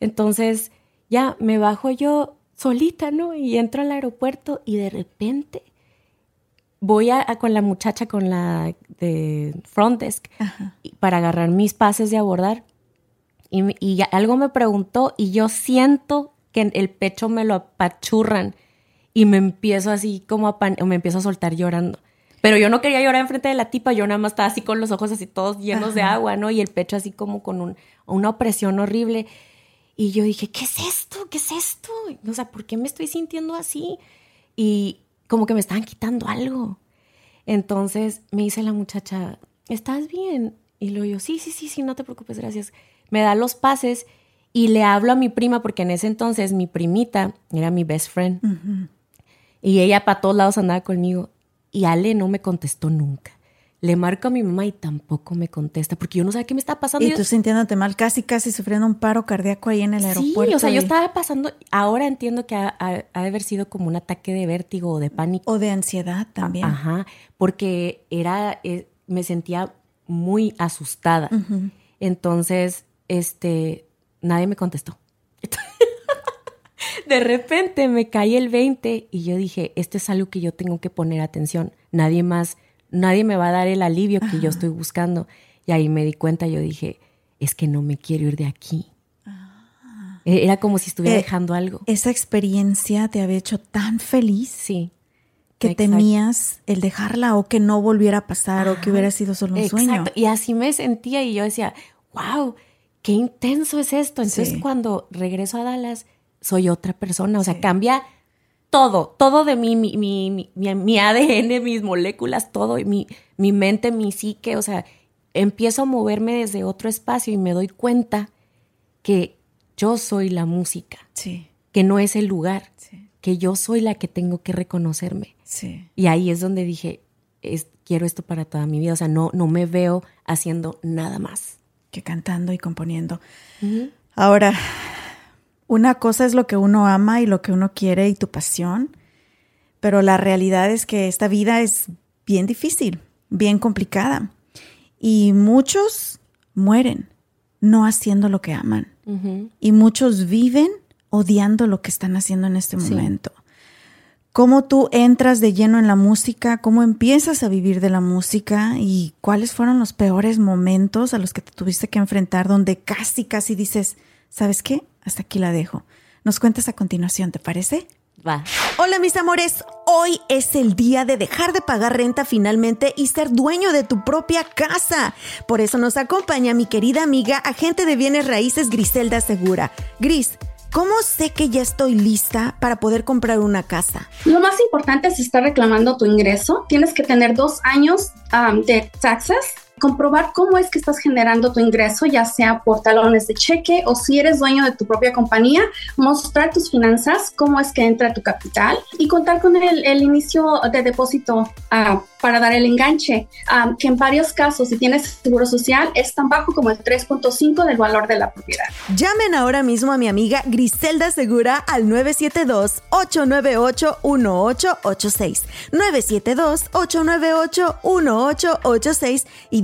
Entonces, ya me bajo yo solita, ¿no? Y entro al aeropuerto y de repente voy a, con la muchacha con la de front desk para agarrar mis pases de abordar y, algo me preguntó y yo siento que el pecho me lo apachurran y me empiezo así como a me empiezo a soltar llorando. Pero yo no quería llorar enfrente de la tipa, yo nada más estaba así con los ojos así todos llenos de agua, ¿no? Y el pecho así como con un, una opresión horrible. Y yo dije, ¿qué es esto? ¿Qué es esto? O sea, ¿por qué me estoy sintiendo así? Y como que me estaban quitando algo. Entonces me dice la muchacha, ¿estás bien? Y luego yo, sí, sí, sí, sí, no te preocupes, gracias. Me da los pases y le hablo a mi prima, porque en ese entonces mi primita era mi best friend. Y ella para todos lados andaba conmigo. Y Ale no me contestó nunca. Le marco a mi mamá y tampoco me contesta, porque yo no sabía qué me estaba pasando. Y tú sintiéndote mal, casi, casi sufriendo un paro cardíaco ahí en el aeropuerto. Sí, o sea, yo estaba pasando, ahora entiendo que ha, ha- ha de haber sido como un ataque de vértigo o de pánico. O de ansiedad también. Ajá, porque era, eh, me sentía muy asustada. Entonces, este, nadie me contestó. De repente me caí el 20 y yo dije, esto es algo que yo tengo que poner atención. Nadie más, nadie me va a dar el alivio que yo estoy buscando. Y ahí me di cuenta, yo dije, es que no me quiero ir de aquí. E- Era como si estuviera Eh, dejando algo. Esa experiencia te había hecho tan feliz Sí. que Exacto. temías el dejarla o que no volviera a pasar o que hubiera sido solo un sueño. Exacto. Y así me sentía y yo decía, wow, qué intenso es esto. Entonces Sí. cuando regreso a Dallas, soy otra persona. O sea, cambia todo, todo de mí, mi, mi, mi, mi- ADN, mis moléculas, todo, mi, mi mente, mi psique. O sea, empiezo a moverme desde otro espacio y me doy cuenta que yo soy la música, Sí, que no es el lugar, sí, que yo soy la que tengo que reconocerme. sí. Y ahí es donde dije, es- quiero esto para toda mi vida. O sea, no, no me veo haciendo nada más. Que cantando y componiendo. Ahora, una cosa es lo que uno ama y lo que uno quiere y tu pasión, pero la realidad es que esta vida es bien difícil, bien complicada. Y muchos mueren no haciendo lo que aman. Y muchos viven odiando lo que están haciendo en este Sí. momento. ¿Cómo tú entras de lleno en la música? ¿Cómo empiezas a vivir de la música? ¿Y cuáles fueron los peores momentos a los que te tuviste que enfrentar donde casi, casi dices, ¿sabes qué? Hasta aquí la dejo. Nos cuentas a continuación, ¿te parece? Va. Hola mis amores, hoy es el día de dejar de pagar renta finalmente y ser dueño de tu propia casa. Por eso nos acompaña mi querida amiga, agente de bienes raíces Griselda Segura. Gris, ¿cómo sé que ya estoy lista para poder comprar una casa? Lo más importante es estar reclamando tu ingreso. Tienes que tener dos años um, de taxes, comprobar cómo es que estás generando tu ingreso, ya sea por talones de cheque o si eres dueño de tu propia compañía, mostrar tus finanzas, cómo es que entra tu capital y contar con el, el inicio de depósito ah, para dar el enganche, ah, que en varios casos, si tienes seguro social, es tan bajo como el 3.5 del valor de la propiedad. Llamen ahora mismo a mi amiga Griselda Segura al 972-898-1886. 972-898-1886 y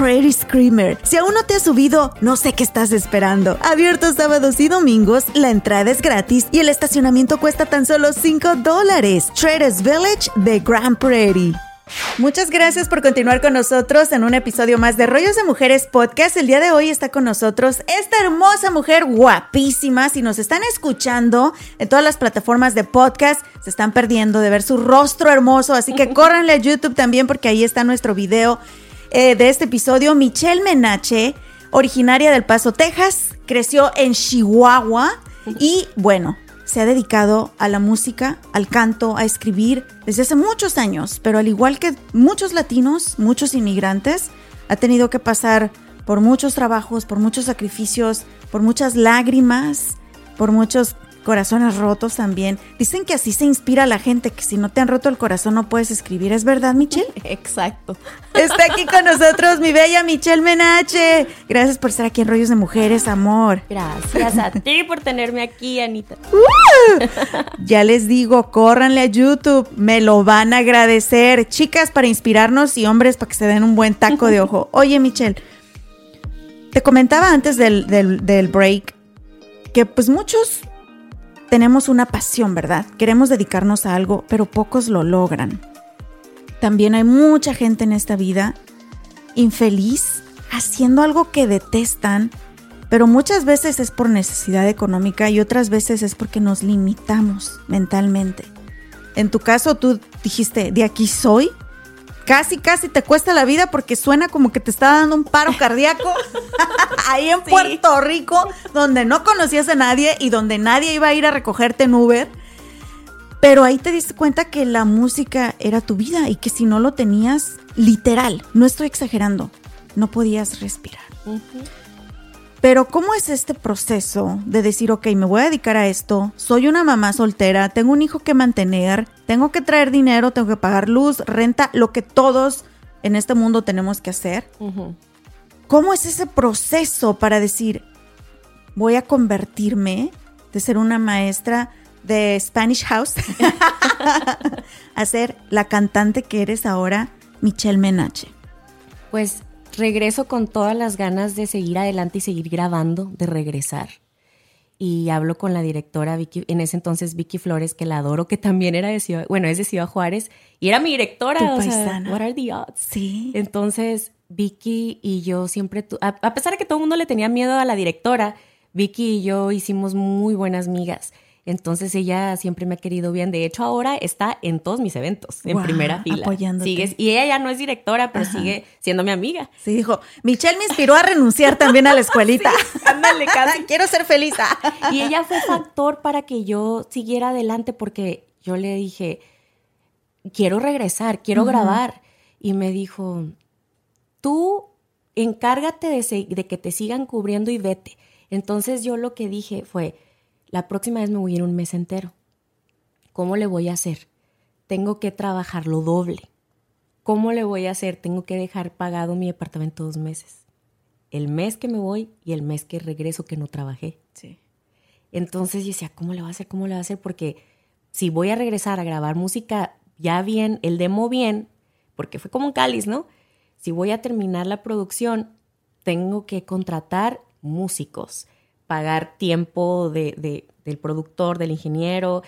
Prairie Screamer. Si aún no te has subido, no sé qué estás esperando. Abierto sábados y domingos, la entrada es gratis y el estacionamiento cuesta tan solo 5 dólares. Traders Village de Grand Prairie. Muchas gracias por continuar con nosotros en un episodio más de Rollos de Mujeres Podcast. El día de hoy está con nosotros esta hermosa mujer guapísima. Si nos están escuchando en todas las plataformas de podcast, se están perdiendo de ver su rostro hermoso. Así que córranle a YouTube también porque ahí está nuestro video eh, de este episodio. Michelle Menache, originaria del Paso, Texas, creció en Chihuahua y bueno, se ha dedicado a la música, al canto, a escribir desde hace muchos años, pero al igual que muchos latinos, muchos inmigrantes, ha tenido que pasar por muchos trabajos, por muchos sacrificios, por muchas lágrimas, por muchos corazones rotos también. Dicen que así se inspira a la gente, que si no te han roto el corazón no puedes escribir. ¿Es verdad, Michelle? Exacto. Está aquí con nosotros mi bella Michelle Menache. Gracias por estar aquí en Rollos de Mujeres, amor. Gracias a ti por tenerme aquí, Anita. Ya les digo, córranle a YouTube, me lo van a agradecer. Chicas para inspirarnos y hombres para que se den un buen taco de ojo. Oye, Michelle, te comentaba antes del, del- del break que pues muchos tenemos una pasión, ¿verdad? Queremos dedicarnos a algo, pero pocos lo logran. También hay mucha gente en esta vida infeliz haciendo algo que detestan, pero muchas veces es por necesidad económica y otras veces es porque nos limitamos mentalmente. En tu caso, tú dijiste, de aquí soy. Casi, casi te cuesta la vida porque suena como que te está dando un paro cardíaco ahí en Sí. Puerto Rico, donde no conocías a nadie y donde nadie iba a ir a recogerte en Uber. Pero ahí te diste cuenta que la música era tu vida y que si no lo tenías, literal, no estoy exagerando, no podías respirar. Pero ¿cómo es este proceso de decir, ok, me voy a dedicar a esto, soy una mamá soltera, tengo un hijo que mantener, tengo que traer dinero, tengo que pagar luz, renta, lo que todos en este mundo tenemos que hacer? ¿Cómo es ese proceso para decir, voy a convertirme de ser una maestra de Spanish House a ser la cantante que eres ahora, Michelle Menache? Pues regreso con todas las ganas de seguir adelante y seguir grabando, de regresar. Y hablo con la directora Vicky, en ese entonces Vicky Flores, que la adoro, que también era de Ciudad, bueno, es de Ciudad Juárez, y era mi directora, Tu o sea, what are the odds? Sí. Entonces, Vicky y yo siempre, tu- a, a pesar de que todo el mundo le tenía miedo a la directora, Vicky y yo hicimos muy buenas migas. Entonces ella siempre me ha querido bien. De hecho, ahora está en todos mis eventos, en primera fila. apoyándote. Sigues- y ella ya no es directora, pero sigue siendo mi amiga. Sí, dijo, Michelle me inspiró a renunciar también a la escuelita. ándale, casi. Quiero ser feliz. Y ella fue factor para que yo siguiera adelante porque yo le dije, quiero regresar, quiero grabar. Y me dijo, tú encárgate de que te sigan cubriendo y vete. Entonces yo lo que dije fue, la próxima vez me voy a ir un mes entero. ¿Cómo le voy a hacer? Tengo que trabajar lo doble. ¿Cómo le voy a hacer? Tengo que dejar pagado mi departamento dos meses. El mes que me voy y el mes que regreso que no trabajé. Sí. Entonces yo decía, ¿cómo le va a hacer? ¿Cómo le va a hacer? Porque si voy a regresar a grabar música ya bien, el demo bien, porque fue como un cáliz, ¿no? Si voy a terminar la producción, tengo que contratar músicos, pagar tiempo de, de- del productor, del ingeniero.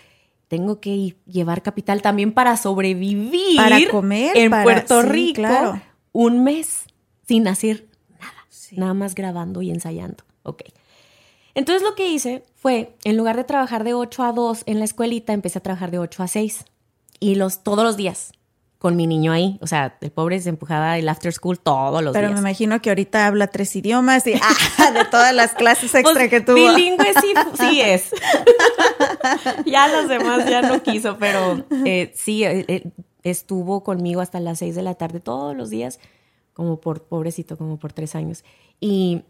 Tengo que ir- llevar capital también para sobrevivir Para comer, en para- Puerto sí, Rico claro. un mes sin hacer nada, Sí. nada más grabando y ensayando. Ok. Entonces lo que hice fue, en lugar de trabajar de 8 a 2 en la escuelita, empecé a trabajar de 8 a 6. Y los, todos los días, con mi niño ahí. O sea, el pobre se empujaba el after school todos los Pero me días. imagino que ahorita habla tres idiomas y ah, de todas las clases extra Pues, que tuvo. Bilingüe sí, sí es. ya los demás ya no quiso, pero eh, sí, eh, eh, estuvo conmigo hasta las 6 de la tarde todos los días, como por, pobrecito, como por tres años. Y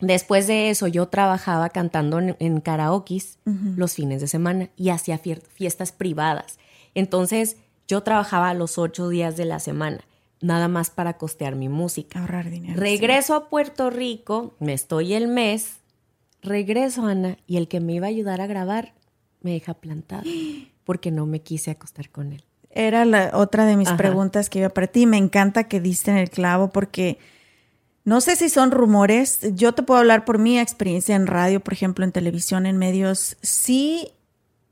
después de eso yo trabajaba cantando en, en karaokes los fines de semana y hacía fiestas privadas. Entonces yo trabajaba los ocho días de la semana, nada más para costear mi música. Ahorrar dinero. Regreso a Puerto Rico, me estoy el mes, regreso, Ana, y el que me iba a ayudar a grabar me deja plantada porque no me quise acostar con él. Era la otra de mis Ajá. preguntas que iba para ti. Me encanta que diste en el clavo porque no sé si son rumores. Yo te puedo hablar por mi experiencia en radio, por ejemplo, en televisión, en medios. Sí,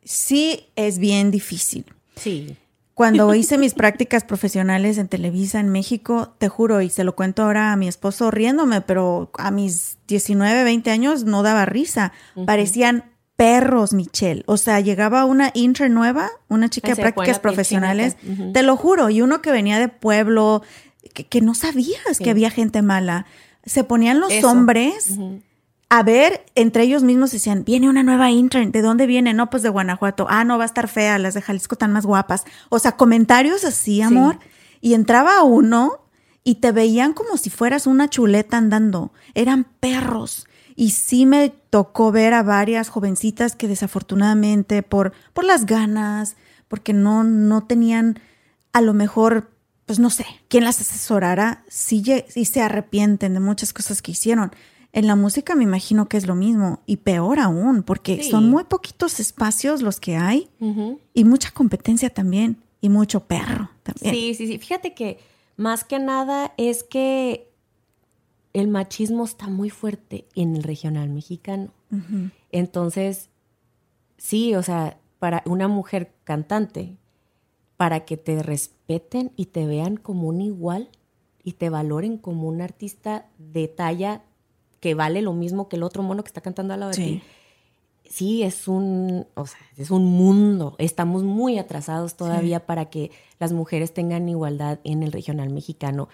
sí es bien difícil. Sí. Cuando hice mis prácticas profesionales en Televisa en México, te juro, y se lo cuento ahora a mi esposo riéndome, pero a mis 19, 20 años no daba risa. Parecían perros, Michelle. O sea, llegaba una intern nueva, una chica de prácticas profesionales, te lo juro, y uno que venía de pueblo, que, que no sabías Sí. que había gente mala. Se ponían los Eso. hombres. A ver, entre ellos mismos decían, viene una nueva intern, ¿de dónde viene? No, pues de Guanajuato. Ah, no, va a estar fea, las de Jalisco están más guapas. O sea, comentarios así, amor. Y entraba uno y te veían como si fueras una chuleta andando. Eran perros. Y sí me tocó ver a varias jovencitas que desafortunadamente por, por las ganas, porque no, no tenían a lo mejor, pues no sé, quién las asesorara, sí, sí se arrepienten de muchas cosas que hicieron. En la música me imagino que es lo mismo y peor aún, porque son muy poquitos espacios los que hay y mucha competencia también y mucho perro también. Sí, sí, sí. Fíjate que más que nada es que el machismo está muy fuerte en el regional mexicano. Entonces, sí, o sea, para una mujer cantante, para que te respeten y te vean como un igual y te valoren como un artista de talla que vale lo mismo que el otro mono que está cantando al lado de ti. Sí, es un, o sea, es un mundo. Estamos muy atrasados todavía para que las mujeres tengan igualdad en el regional mexicano.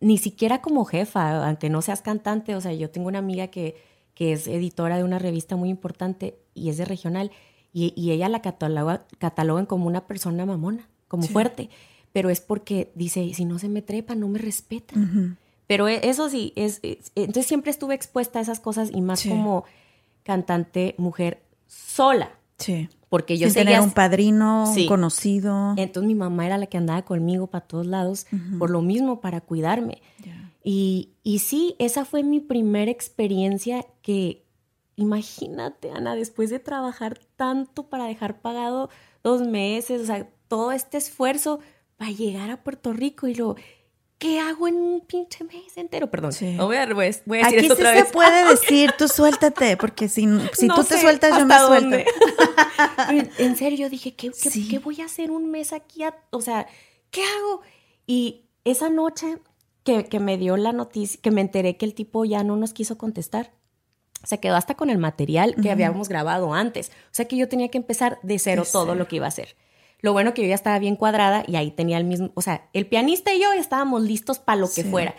Ni siquiera como jefa, aunque no seas cantante. O sea, yo tengo una amiga que, que es editora de una revista muy importante y es de regional. Y, ella la cataloga, catalogan como una persona mamona, como fuerte. Pero es porque dice, si no se me trepa, no me respetan. Pero e, eso sí, es, entonces siempre estuve expuesta a esas cosas y más como cantante mujer sola. Sí. Porque yo Sin tener un padrino, conocido. Entonces mi mamá era la que andaba conmigo para todos lados, por lo mismo, para cuidarme. Y, y sí, esa fue mi primera experiencia que, imagínate, Ana, después de trabajar tanto para dejar pagado dos meses, o sea, todo este esfuerzo para llegar a Puerto Rico y lo ¿qué hago en un pinche mes entero? Perdón, no voy a, voy a decir Aquí esto otra sí se puede decir, tú suéltate, porque si, si tú te sueltas, yo me suelto. en serio, yo dije, ¿qué, qué, voy a hacer un mes aquí? o sea, ¿qué hago? Y esa noche que, que me dio la noticia, que me enteré que el tipo ya no nos quiso contestar, se quedó hasta con el material que habíamos grabado antes. O sea que yo tenía que empezar de cero todo lo que iba a hacer. Lo bueno que yo ya estaba bien cuadrada y ahí tenía el mismo, o sea, el pianista y yo estábamos listos para lo que fuera.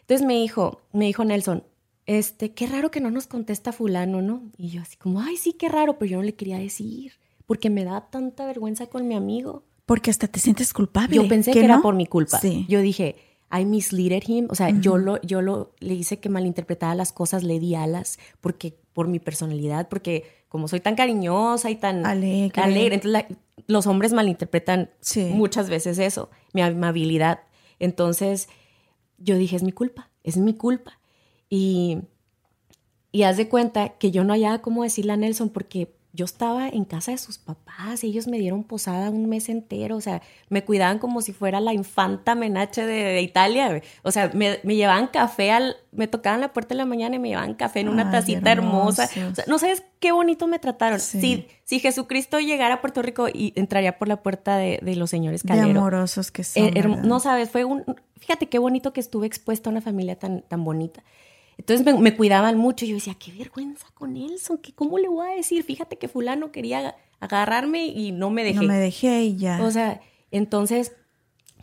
Entonces me dijo, me dijo Nelson, este, qué raro que no nos contesta fulano, ¿no? Y yo así como, ay, sí, qué raro, pero yo no le quería decir, porque me da tanta vergüenza con mi amigo. Porque hasta te sientes culpable. Yo pensé que, era por mi culpa. Yo dije, I misleaded him, o sea, yo lo, yo lo, le hice que malinterpretara las cosas, le di alas, porque, por mi personalidad, porque como soy tan cariñosa y tan alegre, entonces los hombres malinterpretan muchas veces eso, mi amabilidad. Entonces yo dije, es mi culpa, es mi culpa. Y, y haz de cuenta que yo no hallaba cómo decirle a Nelson porque yo estaba en casa de sus papás, ellos me dieron posada un mes entero, o sea, me cuidaban como si fuera la infanta menache de, Italia, o sea, me, llevaban café, al, me tocaban la puerta en la mañana y me llevaban café en una tacita hermosa, o sea, no sabes qué bonito me trataron. Si, si Jesucristo llegara a Puerto Rico y entraría por la puerta de, los señores Calero. Qué amorosos que son. Eh, no sabes, fue un, fíjate qué bonito que estuve expuesta a una familia tan, tan bonita. Entonces me, cuidaban mucho. Y yo decía, qué vergüenza con Nelson, que ¿cómo le voy a decir? Fíjate que fulano quería agarrarme y no me dejé. No me dejé y ya. O sea, entonces,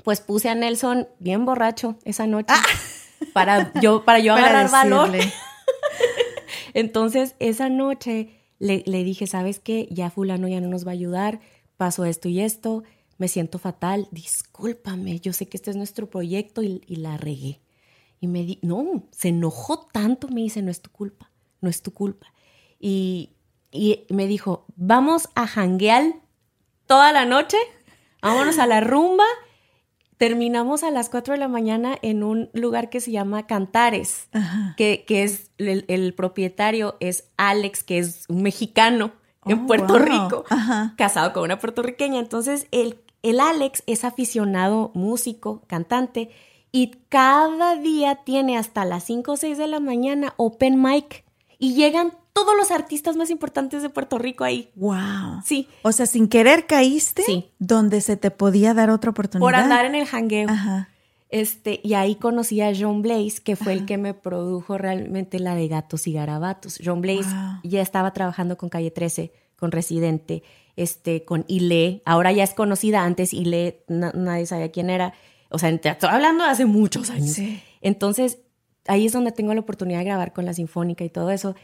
pues puse a Nelson bien borracho esa noche ah. para yo, para yo agarrar valor. entonces, esa noche le, dije, ¿sabes qué? Ya fulano ya no nos va a ayudar, pasó esto y esto, me siento fatal, discúlpame, yo sé que este es nuestro proyecto y la regué. Y me di, no, se enojó tanto, me dice, no es tu culpa, no es tu culpa. Y, y me dijo, vamos a janguear toda la noche, vámonos a la rumba. Terminamos a las 4 de la mañana en un lugar que se llama Cantares, que, que, es el, propietario es Alex, que es un mexicano en oh, Puerto Rico, casado con una puertorriqueña. Entonces, el, el Alex es aficionado, músico, cantante, y cada día tiene hasta las 5 o 6 de la mañana open mic y llegan todos los artistas más importantes de Puerto Rico ahí. Wow. Sí. O sea, sin querer caíste sí. donde se te podía dar otra oportunidad. Por andar en el hangueo. Ajá. Este, y ahí conocí a John Blaze, que fue el que me produjo realmente la de Gatos y Garabatos. John Blaze ya estaba trabajando con Calle 13, con Residente, este, con Ile. Ahora ya es conocida, antes Ile nadie sabía quién era. O sea, estoy hablando de hace muchos años. Entonces, ahí es donde tengo la oportunidad de grabar con la Sinfónica y todo eso.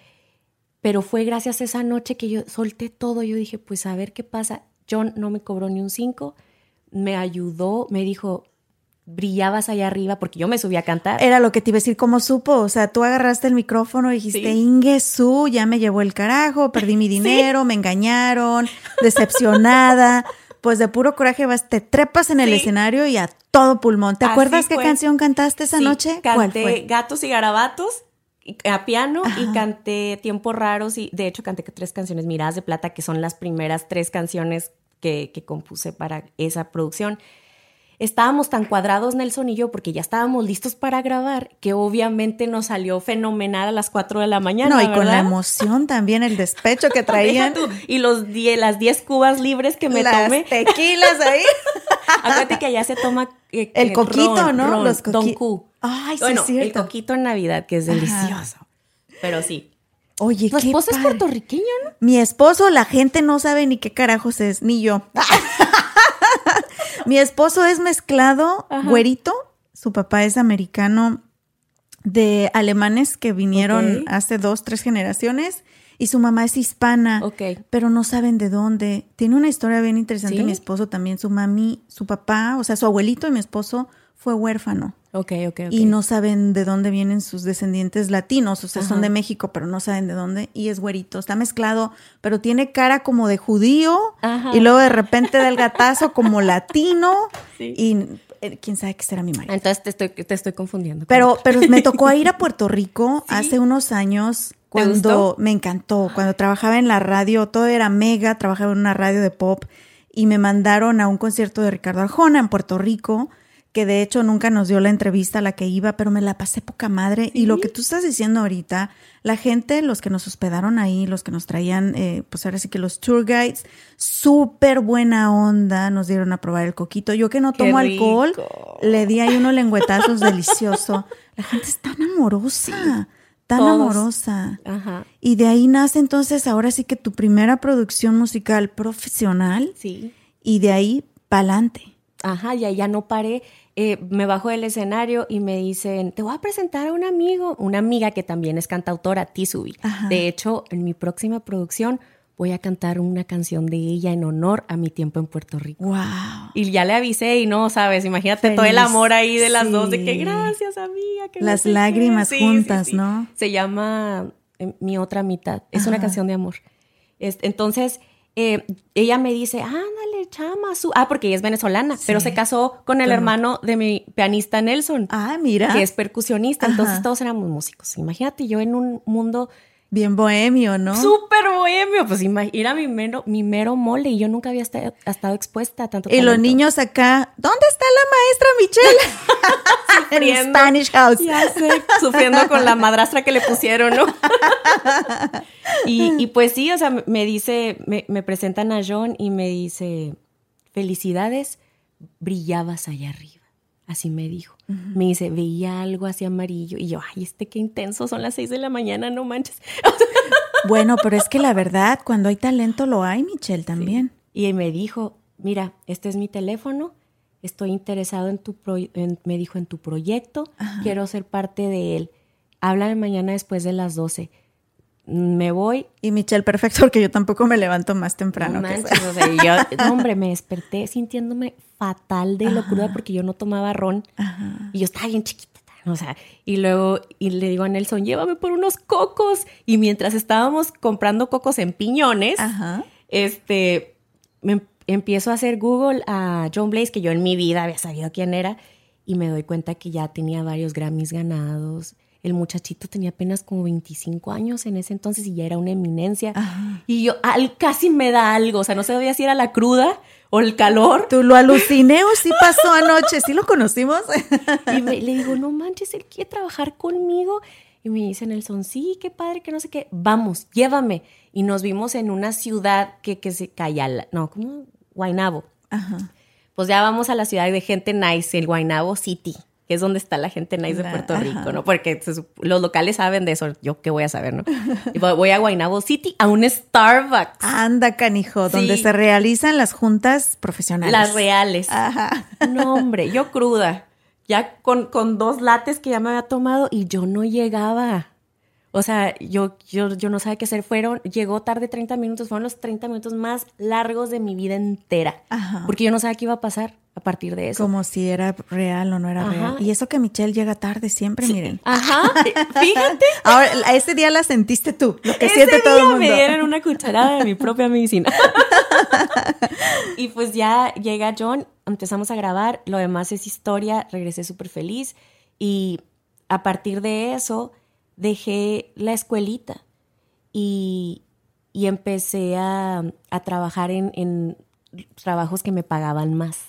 Pero fue gracias a esa noche que yo solté todo. Yo dije, pues a ver qué pasa. John no me cobró ni un cinco, me ayudó, me dijo, brillabas allá arriba porque yo me subí a cantar. Era lo que te iba a decir, ¿cómo supo? O sea, tú agarraste el micrófono y dijiste, Sí. Inge Su, ya me llevó el carajo, perdí mi dinero, me engañaron, decepcionada. Pues de puro coraje vas, te trepas en el Sí. escenario y a todo pulmón. ¿Te Así acuerdas qué canción cantaste esa Sí, noche? ¿Cuál Canté fue? Gatos y Garabatos a piano y canté Tiempos Raros y de hecho canté tres canciones Miradas de Plata, que son las primeras tres canciones que, que compuse para esa producción. Estábamos tan cuadrados Nelson y yo porque ya estábamos listos para grabar que obviamente nos salió fenomenal a las 4 de la mañana. No, y con la emoción también, el despecho que traían. tú, Y los die- las 10 cubas libres que me las tomé. tequilas ahí. Acuérdate que allá se toma eh, El eh, coquito, ron, ¿no? ron, Los Don Q. Ay, sí, bueno, es cierto. el coquito en Navidad, que es Ajá. delicioso. Pero sí. Oye, Tu esposo es puertorriqueño, ¿no? Mi esposo, la gente no sabe ni qué carajos es, ni yo. Mi esposo es mezclado, Ajá. güerito. Su papá es americano de alemanes que vinieron hace dos, tres generaciones. Y su mamá es hispana, Ok. pero no saben de dónde. Tiene una historia bien interesante ¿Sí? mi esposo también. Su mami, su papá, o sea, su abuelito y mi esposo fue huérfano. Ok, ok, ok. Y no saben de dónde vienen sus descendientes latinos, o sea, son de México, pero no saben de dónde. Y es güerito, está mezclado, pero tiene cara como de judío Ajá. y luego de repente del gatazo como latino. Sí. Y eh, quién sabe qué será mi marido. Entonces te estoy, te estoy confundiendo. Pero, pero me tocó ir a Puerto Rico hace unos años cuando gustó? me encantó, cuando trabajaba en la radio, todo era mega, trabajaba en una radio de pop y me mandaron a un concierto de Ricardo Arjona en Puerto Rico, que de hecho nunca nos dio la entrevista a la que iba, pero me la pasé poca madre. Y lo que tú estás diciendo ahorita, la gente, los que nos hospedaron ahí, los que nos traían, eh, pues ahora sí que los tour guides, súper buena onda, nos dieron a probar el coquito. Yo que no tomo alcohol, le di ahí unos lengüetazos delicioso. La gente es tan amorosa, tan todos. amorosa. Ajá. Y de ahí nace entonces ahora sí que tu primera producción musical profesional Sí. y de ahí pa'lante. Ajá, ya, ya no paré. Eh, me bajo del escenario y me dicen, te voy a presentar a un amigo, una amiga que también es cantautora, Tisubi. De hecho, en mi próxima producción voy a cantar una canción de ella en honor a mi tiempo en Puerto Rico. Wow. Y ya le avisé y no, sabes, imagínate todo el amor ahí de las dos, de que gracias, amiga. que no Las sé qué". lágrimas juntas, ¿no? Se llama eh, Mi otra mitad. Es una canción de amor. Entonces, eh, ella me dice, ándale, chama, su... Ah, porque ella es venezolana, pero se casó con el hermano de mi pianista Nelson, Ah, mira. que es percusionista. Entonces todos éramos músicos. Imagínate yo en un mundo Bien bohemio, ¿no? súper bohemio. Pues era mi mero, mi mero mole y yo nunca había esta- estado expuesta a tanto y los niños acá, ¿dónde está la maestra Michelle? en. Spanish House. Ya sé, sufriendo con la madrastra que le pusieron, ¿no? y, y pues sí, o sea, me dice, me, me presentan a John y me dice, felicidades, brillabas allá arriba. Así me dijo. Me dice, veía algo así amarillo. Y yo, ay, este qué intenso, son las seis de la mañana, no manches. Bueno, pero es que la verdad, cuando hay talento lo hay, Michelle, también. Y me dijo, mira, este es mi teléfono, estoy interesado en tu, pro- en- me dijo, en tu proyecto, quiero ser parte de él. Háblame mañana después de las 12. Me voy. Y Michelle, perfecto, porque yo tampoco me levanto más temprano. no que manches, o sea, yo, no, hombre, me desperté sintiéndome fatal de locura porque yo no tomaba ron Ajá. y yo estaba bien chiquita. O sea, y luego y le digo a Nelson, llévame por unos cocos. Y mientras estábamos comprando cocos en piñones, Ajá. este, me em- empiezo a hacer Google a John Blaze, que yo en mi vida había sabido quién era, y me doy cuenta que ya tenía varios Grammys ganados. El muchachito tenía apenas como 25 años en ese entonces y ya era una eminencia. Ajá. Y yo al- casi me da algo, o sea, no sabía si era la cruda o el calor. Tú lo aluciné o sí pasó anoche, sí lo conocimos. Y me- le digo, no manches, él quiere trabajar conmigo. Y me dice Nelson, sí, qué padre, que no sé qué. Vamos, llévame. Y nos vimos en una ciudad que, que se calla, no, como Guainabo. Ajá. Pues ya vamos a la ciudad de gente nice, el Guainabo City, que es donde está la gente nice de Puerto ajá. Rico, ¿no? Porque los locales saben de eso, yo qué voy a saber, ¿no? Y voy- a Guainabo City a un Starbucks. Anda, canijo, donde se realizan las juntas profesionales. Las reales. Ajá. No, hombre, yo cruda. ya con, con dos lates que ya me había tomado y yo no llegaba. O sea, yo, yo, yo no sabía qué hacer. Fueron, llegó tarde 30 minutos, fueron los 30 minutos más largos de mi vida entera. Ajá. Porque yo no sabía qué iba a pasar a partir de eso. Como si era real o no era Ajá. real. Y eso que Michelle llega tarde siempre, miren. Ajá, fíjate. Ahora, ese día la sentiste tú, lo que Ese siente todo el mundo. me dieron una cucharada de mi propia medicina. y pues ya llega John, empezamos a grabar, lo demás es historia, regresé súper feliz y a partir de eso dejé la escuelita y, y empecé a, a trabajar en, en trabajos que me pagaban más.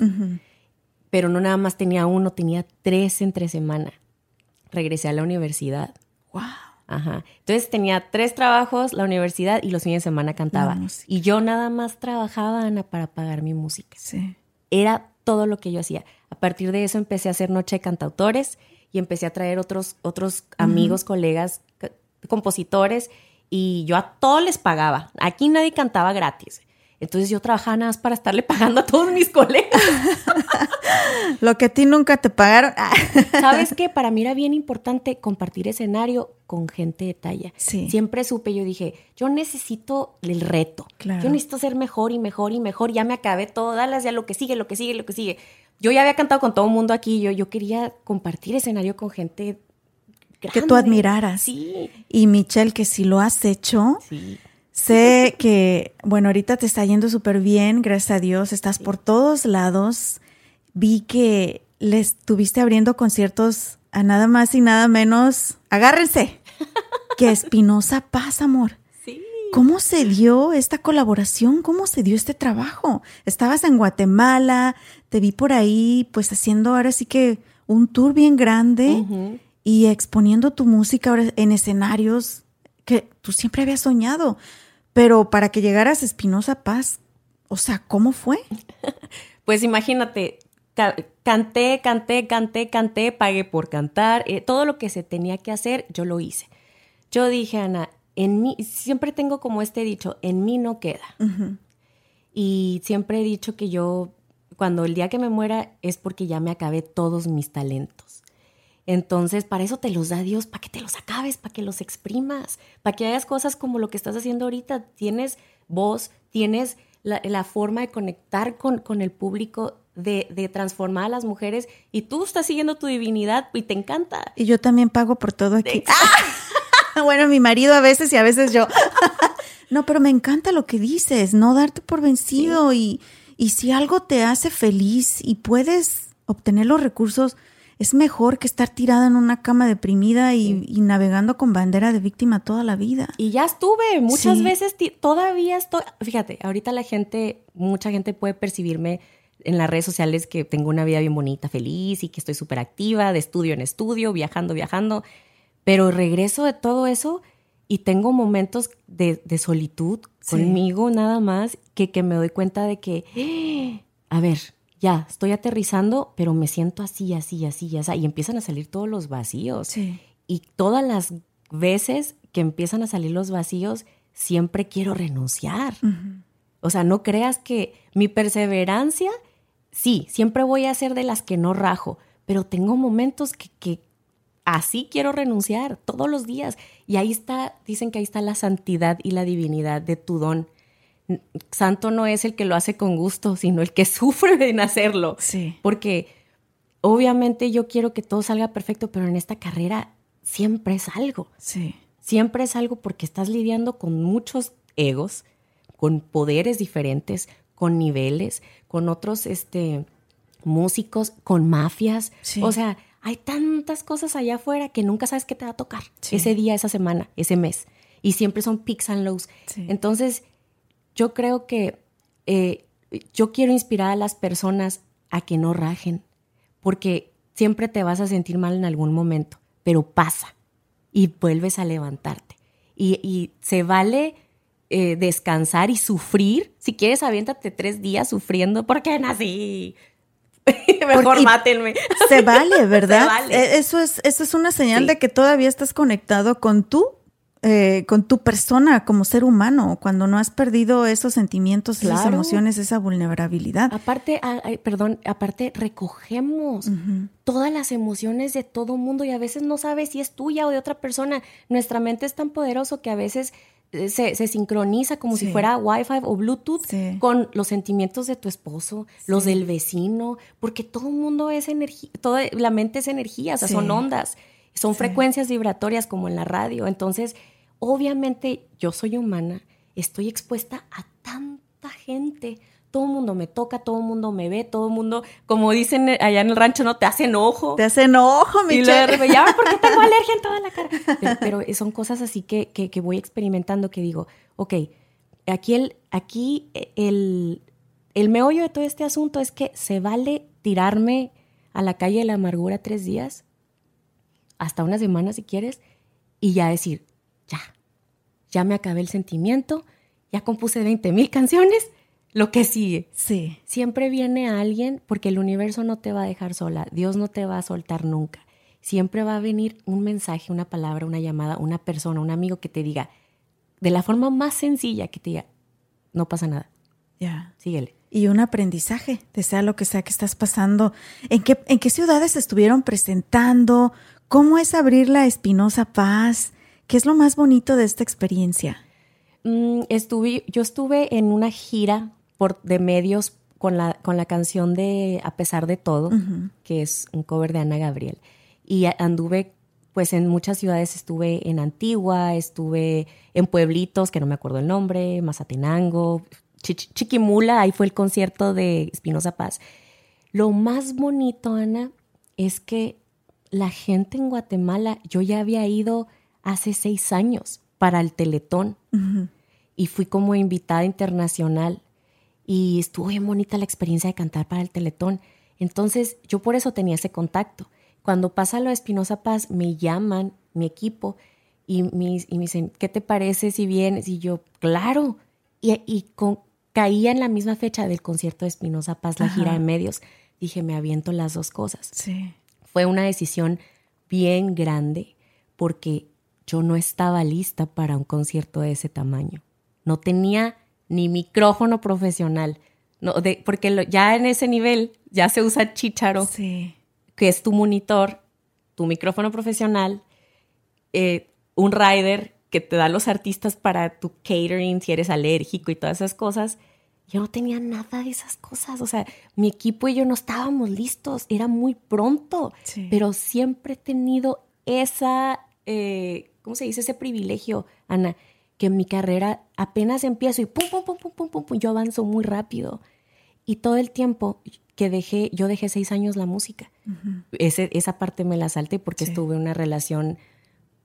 Pero no nada más tenía uno, tenía tres entre semana. Regresé a la universidad. Wow. Ajá. Entonces tenía tres trabajos, la universidad y los fines de semana cantaba. Y yo nada más trabajaba, Ana, para pagar mi música. Sí. Era todo lo que yo hacía. A partir de eso empecé a hacer noche de cantautores y empecé a traer otros, otros amigos, colegas, compositores y yo a todos les pagaba. Aquí nadie cantaba gratis. Entonces yo trabajaba nada más para estarle pagando a todos mis colegas. Lo que a ti nunca te pagaron. ¿Sabes qué? Para mí era bien importante compartir escenario con gente de talla. Sí. Siempre supe, yo dije, yo necesito el reto. Claro. Yo necesito ser mejor y mejor y mejor. Ya me acabé todo, dale ya lo que sigue, lo que sigue, lo que sigue. Yo ya había cantado con todo el mundo aquí. Yo, yo quería compartir escenario con gente Que tú admiraras. Sí. Y Michelle, que si lo has hecho, Sí. sé que, bueno, ahorita te está yendo súper bien, gracias a Dios, estás por todos lados. Vi que le estuviste abriendo conciertos a nada más y nada menos, agárrense, que Espinosa Paz, amor. ¿Cómo se dio esta colaboración? ¿Cómo se dio este trabajo? Estabas en Guatemala, te vi por ahí, pues haciendo ahora sí que un tour bien grande y exponiendo tu música ahora en escenarios que tú siempre habías soñado. Pero para que llegaras a Espinosa Paz, o sea, ¿cómo fue? Pues imagínate, ca- canté, canté, canté, canté, pagué por cantar, eh, todo lo que se tenía que hacer, yo lo hice. Yo dije, Ana, en mí, siempre tengo como este dicho, en mí no queda. Y siempre he dicho que yo, cuando el día que me muera, es porque ya me acabé todos mis talentos. Entonces, para eso te los da Dios, para que te los acabes, para que los exprimas, para que hagas cosas como lo que estás haciendo ahorita. Tienes voz, tienes la, la forma de conectar con, con el público, de, de transformar a las mujeres, y tú estás siguiendo tu divinidad y te encanta. Y yo también pago por todo aquí. bueno, mi marido a veces y a veces yo. no, pero me encanta lo que dices, no darte por vencido y, y si algo te hace feliz y puedes obtener los recursos, es mejor que estar tirada en una cama deprimida y, y navegando con bandera de víctima toda la vida. Y ya estuve, muchas Sí. veces todavía estoy, fíjate, ahorita la gente, mucha gente puede percibirme en las redes sociales que tengo una vida bien bonita, feliz y que estoy súper activa, de estudio en estudio, viajando, viajando, pero regreso de todo eso y tengo momentos de, de solitud Sí. conmigo nada más que, que me doy cuenta de que, ¡eh! a ver, ya, estoy aterrizando, pero me siento así, así, así, así, y empiezan a salir todos los vacíos. Sí. Y todas las veces que empiezan a salir los vacíos, siempre quiero renunciar. O sea, no creas que mi perseverancia, sí, siempre voy a ser de las que no rajo, pero tengo momentos que, que así quiero renunciar todos los días. Y ahí está, dicen que ahí está la santidad y la divinidad de tu don. Santo no es el que lo hace con gusto, sino el que sufre en hacerlo. Sí. Porque obviamente yo quiero que todo salga perfecto, pero en esta carrera siempre es algo. Sí. Siempre es algo porque estás lidiando con muchos egos, con poderes diferentes, con niveles, con otros este, músicos, con mafias. Sí. O sea, hay tantas cosas allá afuera que nunca sabes qué te va a tocar Sí. ese día, esa semana, ese mes. Y siempre son peaks and lows. Sí. Entonces, yo creo que eh, yo quiero inspirar a las personas a que no rajen, porque siempre te vas a sentir mal en algún momento, pero pasa y vuelves a levantarte. Y, y se vale eh, descansar y sufrir. Si quieres, aviéntate tres días sufriendo porque nací. Mejor mátenme. Se vale, ¿verdad? Se vale. Eh, Eso es, eso es una señal Sí. de que todavía estás conectado con tu eh, con tu persona como ser humano, cuando no has perdido esos sentimientos, esas Claro. emociones, esa vulnerabilidad. Aparte, ah, ay, perdón, aparte recogemos todas las emociones de todo mundo y a veces no sabes si es tuya o de otra persona. Nuestra mente es tan poderoso que a veces se, se sincroniza como Sí. si fuera Wi-Fi o Bluetooth Sí. con los sentimientos de tu esposo, los del vecino, porque todo el mundo es energía, toda la mente es energía, o sea, Sí. son ondas, son frecuencias vibratorias como en la radio. Entonces, obviamente yo soy humana, estoy expuesta a tanta gente. Todo el mundo me toca, todo el mundo me ve, todo el mundo, como dicen allá en el rancho, no te hace enojo. Te hacen ojo, Y luego ya, porque tengo alergia en toda la cara. Pero, pero son cosas así que, que, que voy experimentando que digo, ok, aquí, el, aquí el, el meollo de todo este asunto es que se vale tirarme a la calle de la amargura tres días, hasta una semana si quieres, y ya decir, ya, ya me acabé el sentimiento, ya compuse 20 mil canciones, lo que sigue. Sí. Siempre viene alguien porque el universo no te va a dejar sola, Dios no te va a soltar nunca. Siempre va a venir un mensaje, una palabra, una llamada, una persona, un amigo que te diga, de la forma más sencilla, que te diga, no pasa nada, Ya. síguele. Y un aprendizaje de sea lo que sea que estás pasando. ¿En qué, en qué ciudades estuvieron presentando? ¿Cómo es abrir la Espinosa Paz? ¿Qué es lo más bonito de esta experiencia? Mm, estuve, yo estuve en una gira por, de medios con la, con la canción de A pesar de todo, que es un cover de Ana Gabriel. Y anduve, pues en muchas ciudades. Estuve en Antigua, estuve en pueblitos, que no me acuerdo el nombre, Mazatenango, Chi- Chiquimula, ahí fue el concierto de Espinosa Paz. Lo más bonito, Ana, es que la gente en Guatemala, yo ya había ido hace seis años para el Teletón. Y fui como invitada internacional y estuvo bien bonita la experiencia de cantar para el Teletón. Entonces yo por eso tenía ese contacto. Cuando pasa lo de Espinosa Paz, me llaman mi equipo y me, y me dicen, ¿qué te parece si vienes? Y yo, claro. Y, y con- caía en la misma fecha del concierto de Espinosa Paz, la gira de medios. Dije, me aviento las dos cosas Sí. fue una decisión bien grande porque yo no estaba lista para un concierto de ese tamaño. No tenía ni micrófono profesional, no, de- porque lo- ya en ese nivel ya se usa chicharo, Sí. que es tu monitor, tu micrófono profesional, eh, un rider que te da los artistas para tu catering si eres alérgico y todas esas cosas. Yo no tenía nada de esas cosas. O sea, mi equipo y yo no estábamos listos. Era muy pronto. Sí. Pero siempre he tenido esa, eh, ¿cómo se dice? Ese privilegio, Ana, que en mi carrera apenas empiezo y pum, pum, pum, pum, pum, pum, pum, yo avanzo muy rápido. Y todo el tiempo que dejé, yo dejé seis años la música. Ese- esa parte me la salté porque Sí. estuve en una relación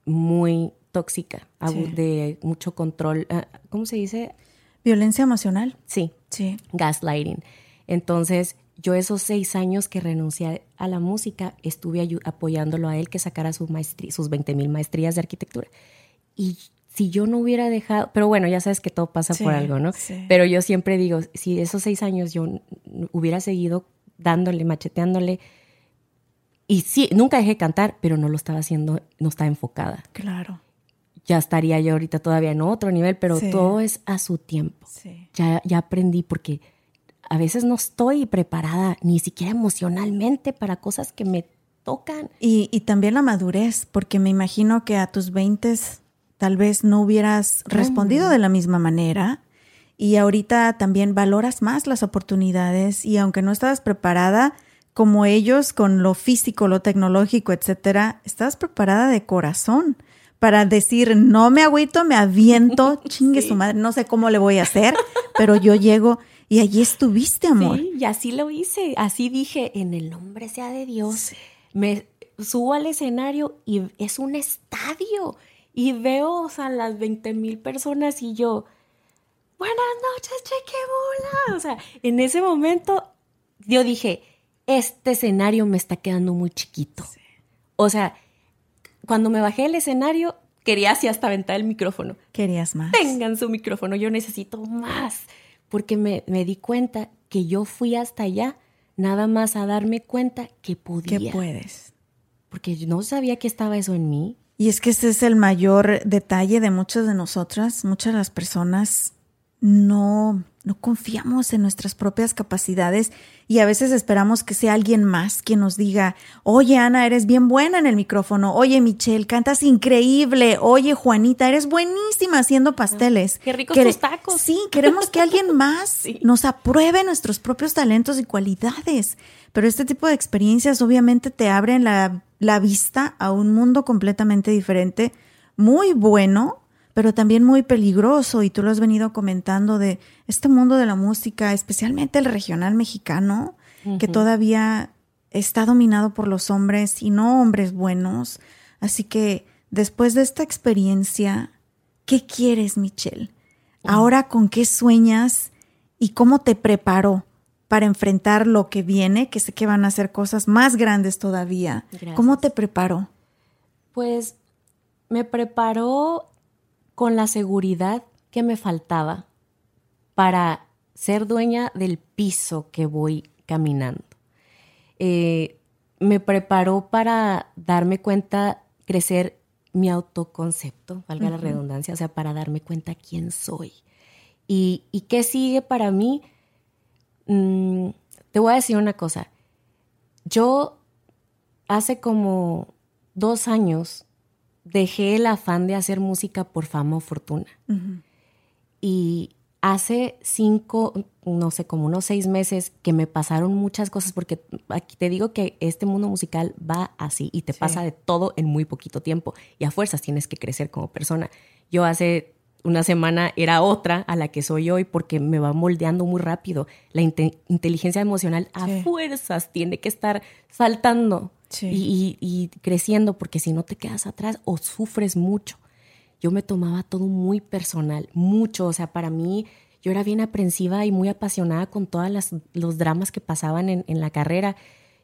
muy tóxica, Sí. de mucho control. ah, ¿Cómo se dice? Violencia emocional. Sí, Sí. gaslighting. Entonces, yo esos seis años que renuncié a la música, estuve apoyándolo a él que sacara su maestría, sus 20 mil maestrías de arquitectura. Y si yo no hubiera dejado, pero bueno, ya sabes que todo pasa Sí, por algo, ¿no? sí. Pero yo siempre digo, si esos seis años yo hubiera seguido dándole, macheteándole, y sí, nunca dejé de cantar, pero no lo estaba haciendo, no estaba enfocada. Claro. Ya estaría yo ahorita todavía en otro nivel, pero Sí. todo es a su tiempo Sí. ya, ya aprendí porque a veces no estoy preparada ni siquiera emocionalmente para cosas que me tocan. Y, y también la madurez, porque me imagino que a tus 20 tal vez no hubieras respondido de la misma manera. Y ahorita también valoras más las oportunidades y aunque no estabas preparada como ellos con lo físico, lo tecnológico, etcétera, estabas preparada de corazón para decir, no me agüito, me aviento, chingue su madre, no sé cómo le voy a hacer, pero yo llego y allí estuviste, amor. Sí, y así lo hice. Así dije, en el nombre sea de Dios. Me subo al escenario y es un estadio. Y veo o sea, las 20 mil personas y yo, buenas noches, chequebola. O sea, en ese momento yo dije, este escenario me está quedando muy chiquito. O sea, cuando me bajé del escenario, quería así hasta aventar el micrófono. Querías más. Tengan su micrófono, yo necesito más. Porque me, me di cuenta que yo fui hasta allá nada más a darme cuenta que podía. ¿Qué puedes? Porque yo no sabía que estaba eso en mí. Y es que ese es el mayor detalle de muchas de nosotras, muchas de las personas no, no confiamos en nuestras propias capacidades y a veces esperamos que sea alguien más quien nos diga, oye Ana, eres bien buena en el micrófono, oye Michelle, cantas increíble, oye Juanita, eres buenísima haciendo pasteles. Qué ricos tus tacos. Sí, queremos que alguien más nos apruebe nuestros propios talentos y cualidades. Pero este tipo de experiencias obviamente te abren la, la vista a un mundo completamente diferente, muy bueno, pero también muy peligroso, y tú lo has venido comentando, de este mundo de la música, especialmente el regional mexicano, que todavía está dominado por los hombres y no hombres buenos. Así que después de esta experiencia, ¿qué quieres, Michelle? Ahora, ¿con qué sueñas y cómo te preparó para enfrentar lo que viene? Que sé que van a ser cosas más grandes todavía. ¿Cómo te preparó? Pues me preparó con la seguridad que me faltaba para ser dueña del piso que voy caminando. Eh, me preparó para darme cuenta, crecer mi autoconcepto, valga la redundancia, o sea, para darme cuenta quién soy. ¿Y, qué sigue para mí? Mm, te voy a decir una cosa. Yo hace como dos años dejé el afán de hacer música por fama o fortuna. Y hace cinco, no sé, como unos seis meses que me pasaron muchas cosas, porque aquí te digo que este mundo musical va así y te pasa de todo en muy poquito tiempo y a fuerzas tienes que crecer como persona. Yo hace una semana era otra a la que soy hoy porque me va moldeando muy rápido. La inteligencia emocional a fuerzas tiene que estar saltando y, creciendo, porque si no te quedas atrás o sufres mucho. Yo me tomaba todo muy personal, mucho, o sea, para mí yo era bien aprensiva y muy apasionada con todos los dramas que pasaban en, la carrera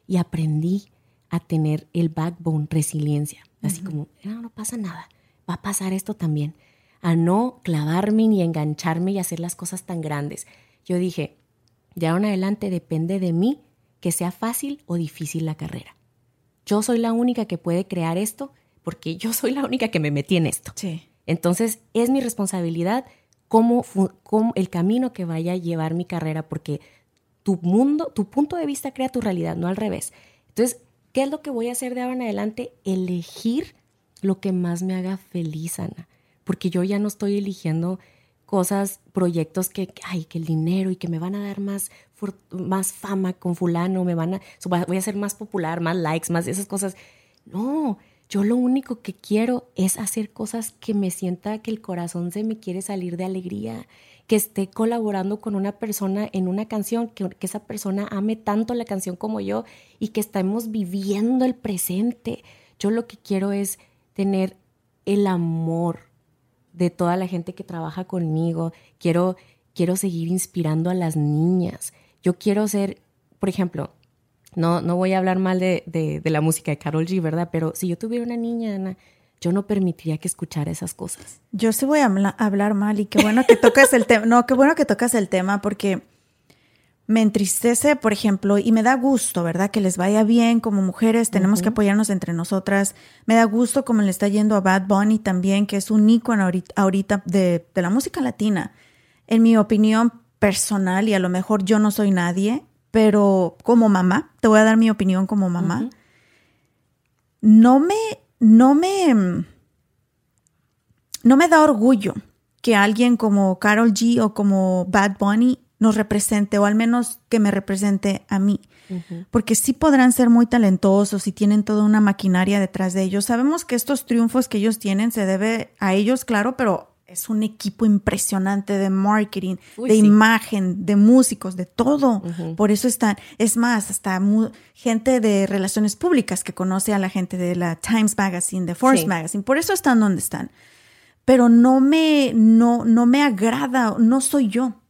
y aprendí a tener el backbone, resiliencia, así como, no, no pasa nada, va a pasar esto también, a no clavarme ni engancharme y hacer las cosas tan grandes. Yo dije, de ahora en adelante depende de mí que sea fácil o difícil la carrera yo soy la única que puede crear esto porque yo soy la única que me metí en esto. Sí. Entonces es mi responsabilidad cómo, cómo, el camino que vaya a llevar mi carrera porque tu mundo, tu punto de vista crea tu realidad, no al revés. Entonces, ¿qué es lo que voy a hacer de ahora en adelante? Elegir lo que más me haga feliz, Ana. Porque yo ya no estoy eligiendo cosas, proyectos que, ay, que el dinero y que me van a dar más, más fama con fulano, me van a, voy a ser más popular, más likes, más esas cosas. No, yo lo único que quiero es hacer cosas que me sienta que el corazón se me quiere salir de alegría, que esté colaborando con una persona en una canción, que, que esa persona ame tanto la canción como yo y que estemos viviendo el presente. Yo lo que quiero es tener el amor de toda la gente que trabaja conmigo. Quiero, quiero seguir inspirando a las niñas. Yo quiero ser, por ejemplo, no, no voy a hablar mal de, de, la música de Carol G, ¿verdad? Pero si yo tuviera una niña, Ana, yo no permitiría que escuchara esas cosas. Yo sí voy a hablar mal y qué bueno que tocas el tema. No, qué bueno que tocas el tema porque me entristece, por ejemplo, y me da gusto, ¿verdad? Que les vaya bien como mujeres, tenemos que apoyarnos entre nosotras. Me da gusto como le está yendo a Bad Bunny también, que es un ícono ahorita, de, la música latina. En mi opinión personal, y a lo mejor yo no soy nadie, pero como mamá, te voy a dar mi opinión como mamá, no me, no me, no me da orgullo que alguien como Carol G o como Bad Bunny nos represente o al menos que me represente a mí. Porque sí podrán ser muy talentosos y tienen toda una maquinaria detrás de ellos. Sabemos que estos triunfos que ellos tienen se debe a ellos, claro, pero es un equipo impresionante de marketing, de imagen, de músicos, de todo. Por eso están, es más, hasta gente de relaciones públicas que conoce a la gente de la Times Magazine, de Force Magazine. Por eso están donde están. Pero no me, no, no me agrada, no soy yo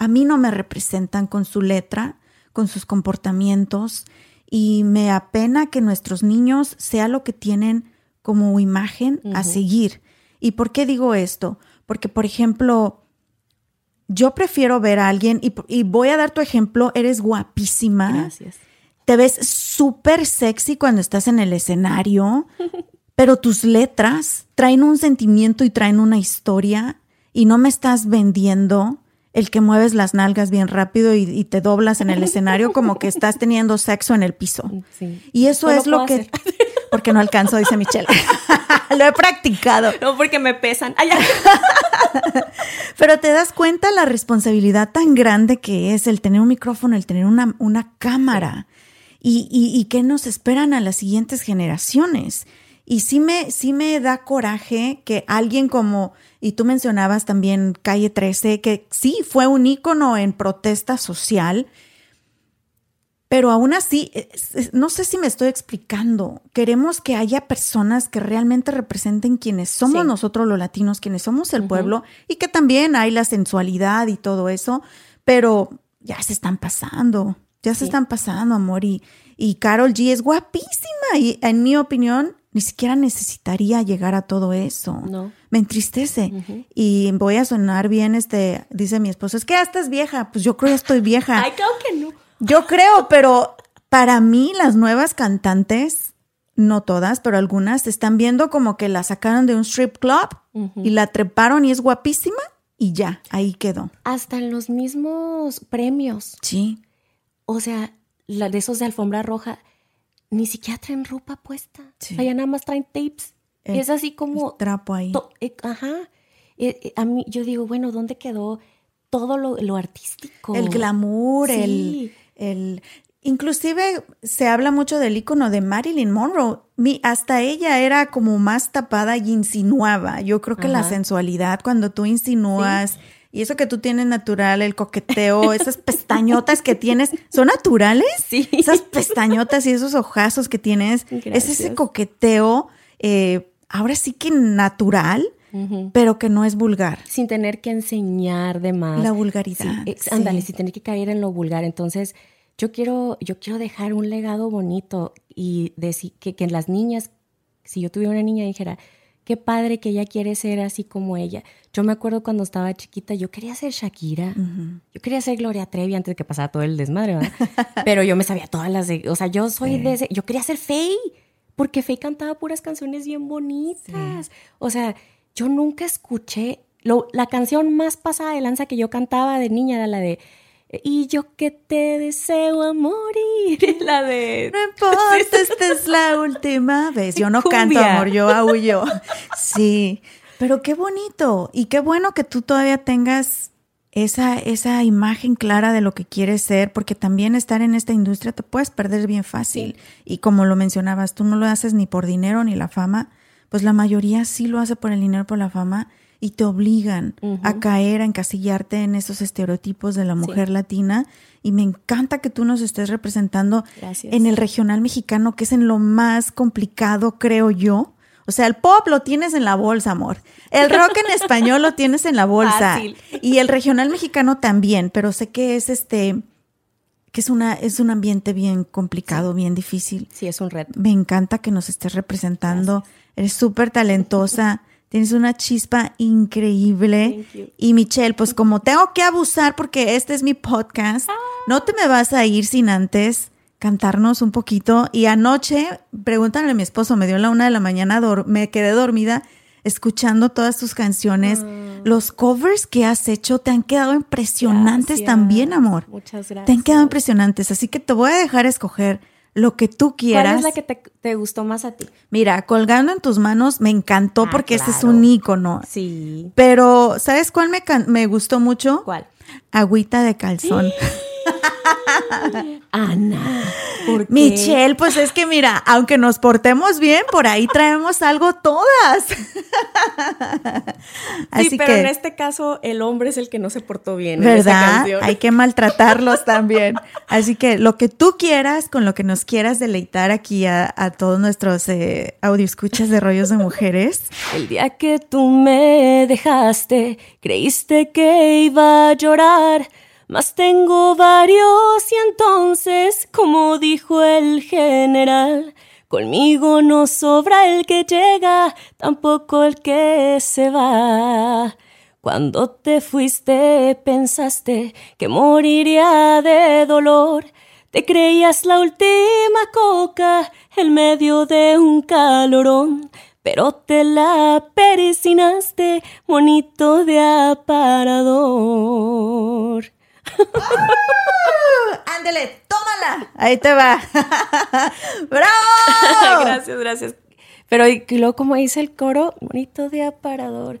a mí no me representan con su letra, con sus comportamientos y me apena que nuestros niños sea lo que tienen como imagen a seguir. ¿Y por qué digo esto? Porque, por ejemplo, yo prefiero ver a alguien y, y voy a dar tu ejemplo, eres guapísima. Gracias. Te ves súper sexy cuando estás en el escenario, pero tus letras traen un sentimiento y traen una historia y no me estás vendiendo el que mueves las nalgas bien rápido y, te doblas en el escenario como que estás teniendo sexo en el piso. Y eso es lo que... Porque no alcanzo, dice Michelle. lo he practicado. No, porque me pesan. Pero te das cuenta la responsabilidad tan grande que es el tener un micrófono, el tener una, una cámara. Y, y, y qué nos esperan a las siguientes generaciones. Y sí me, sí me da coraje que alguien como, y tú mencionabas también Calle 13, que sí fue un ícono en protesta social, pero aún así, no sé si me estoy explicando. Queremos que haya personas que realmente representen quienes somos nosotros los latinos, quienes somos el pueblo, y que también hay la sensualidad y todo eso, pero ya se están pasando, ya se están pasando, amor. Y, y Carol G es guapísima y en mi opinión ni siquiera necesitaría llegar a todo eso. No. Me entristece. Y voy a sonar bien, este, dice mi esposo, es que ya estás vieja. Pues yo creo que estoy vieja. Ay, creo que no. Yo creo, pero para mí las nuevas cantantes, no todas, pero algunas, están viendo como que la sacaron de un strip club y la treparon y es guapísima y ya, ahí quedó. Hasta en los mismos premios. Sí. O sea, la de esos de alfombra roja ni siquiera traen ropa puesta. O sea, ya nada más traen tapes. es así como... trapo ahí. Eh, ajá. Eh, eh, a mí, yo digo, bueno, ¿dónde quedó todo lo, artístico? El glamour, el, el... Inclusive se habla mucho del icono de Marilyn Monroe. Mi, hasta ella era como más tapada y insinuaba. Yo creo que la sensualidad, cuando tú insinúas... Y eso que tú tienes natural, el coqueteo, esas pestañotas que tienes, ¿son naturales? Sí. Esas pestañotas y esos ojazos que tienes, es ese coqueteo, eh, ahora sí que natural, pero que no es vulgar. Sin tener que enseñar de más. La vulgaridad. ándale, sin tener que caer en lo vulgar. Entonces, yo quiero, yo quiero dejar un legado bonito y decir que, que las niñas, si yo tuviera una niña, dijera, qué padre que ella quiere ser así como ella. Yo me acuerdo cuando estaba chiquita, yo quería ser Shakira, yo quería ser Gloria Trevi antes de que pasara todo el desmadre, ¿verdad? Pero yo me sabía todas las de, o sea, yo soy de ese, yo quería ser Faye, porque Faye cantaba puras canciones bien bonitas. O sea, yo nunca escuché, la canción más pasada de lanza que yo cantaba de niña era la de y yo que te deseo a morir. La de. No importa, esta es la última vez. Yo no canto, amor, yo aullo. Sí. Pero qué bonito. Y qué bueno que tú todavía tengas esa, esa imagen clara de lo que quieres ser, porque también estar en esta industria te puedes perder bien fácil. Y como lo mencionabas, tú no lo haces ni por dinero ni la fama, pues la mayoría sí lo hace por el dinero, por la fama y te obligan a caer, a encasillarte en esos estereotipos de la mujer latina. Y me encanta que tú nos estés representando en el regional mexicano, que es en lo más complicado, creo yo. O sea, el pop lo tienes en la bolsa, amor. El rock en español lo tienes en la bolsa. Y el regional mexicano también, pero sé que es este que es una es un ambiente bien complicado, bien difícil. Sí, es un reto. Me encanta que nos estés representando. Eres súper talentosa. Tienes una chispa increíble. Y Michelle, pues como tengo que abusar porque este es mi podcast, no te me vas a ir sin antes cantarnos un poquito. Y anoche, pregúntale a mi esposo, me dio la una de la mañana, me quedé dormida escuchando todas tus canciones. Ah. Los covers que has hecho te han quedado impresionantes también, amor. Muchas gracias. Te han quedado impresionantes, así que te voy a dejar escoger lo que tú quieras. ¿Cuál es la que te, gustó más a ti? Mira, colgando en tus manos me encantó ah, porque ese es un ícono. Sí. Pero, ¿sabes cuál me, me gustó mucho? ¿Cuál? Agüita de calzón. Ana. Michelle, pues es que mira, aunque nos portemos bien, por ahí traemos algo todas. Así sí, pero en este caso el hombre es el que no se portó bien. ¿Verdad? Hay que maltratarlos también. Así que lo que tú quieras, con lo que nos quieras deleitar aquí a, todos nuestros eh, escuchas de rollos de mujeres. El día que tú me dejaste, creíste que iba a llorar mas tengo varios y entonces, como dijo el general, conmigo no sobra el que llega, tampoco el que se va. Cuando te fuiste pensaste que moriría de dolor, te creías la última coca en medio de un calorón, pero te la pericinaste, monito de aparador. Ándele, tómala. Ahí te va. ¡Bravo! gracias, gracias. Pero y luego como dice el coro, monito de aparador,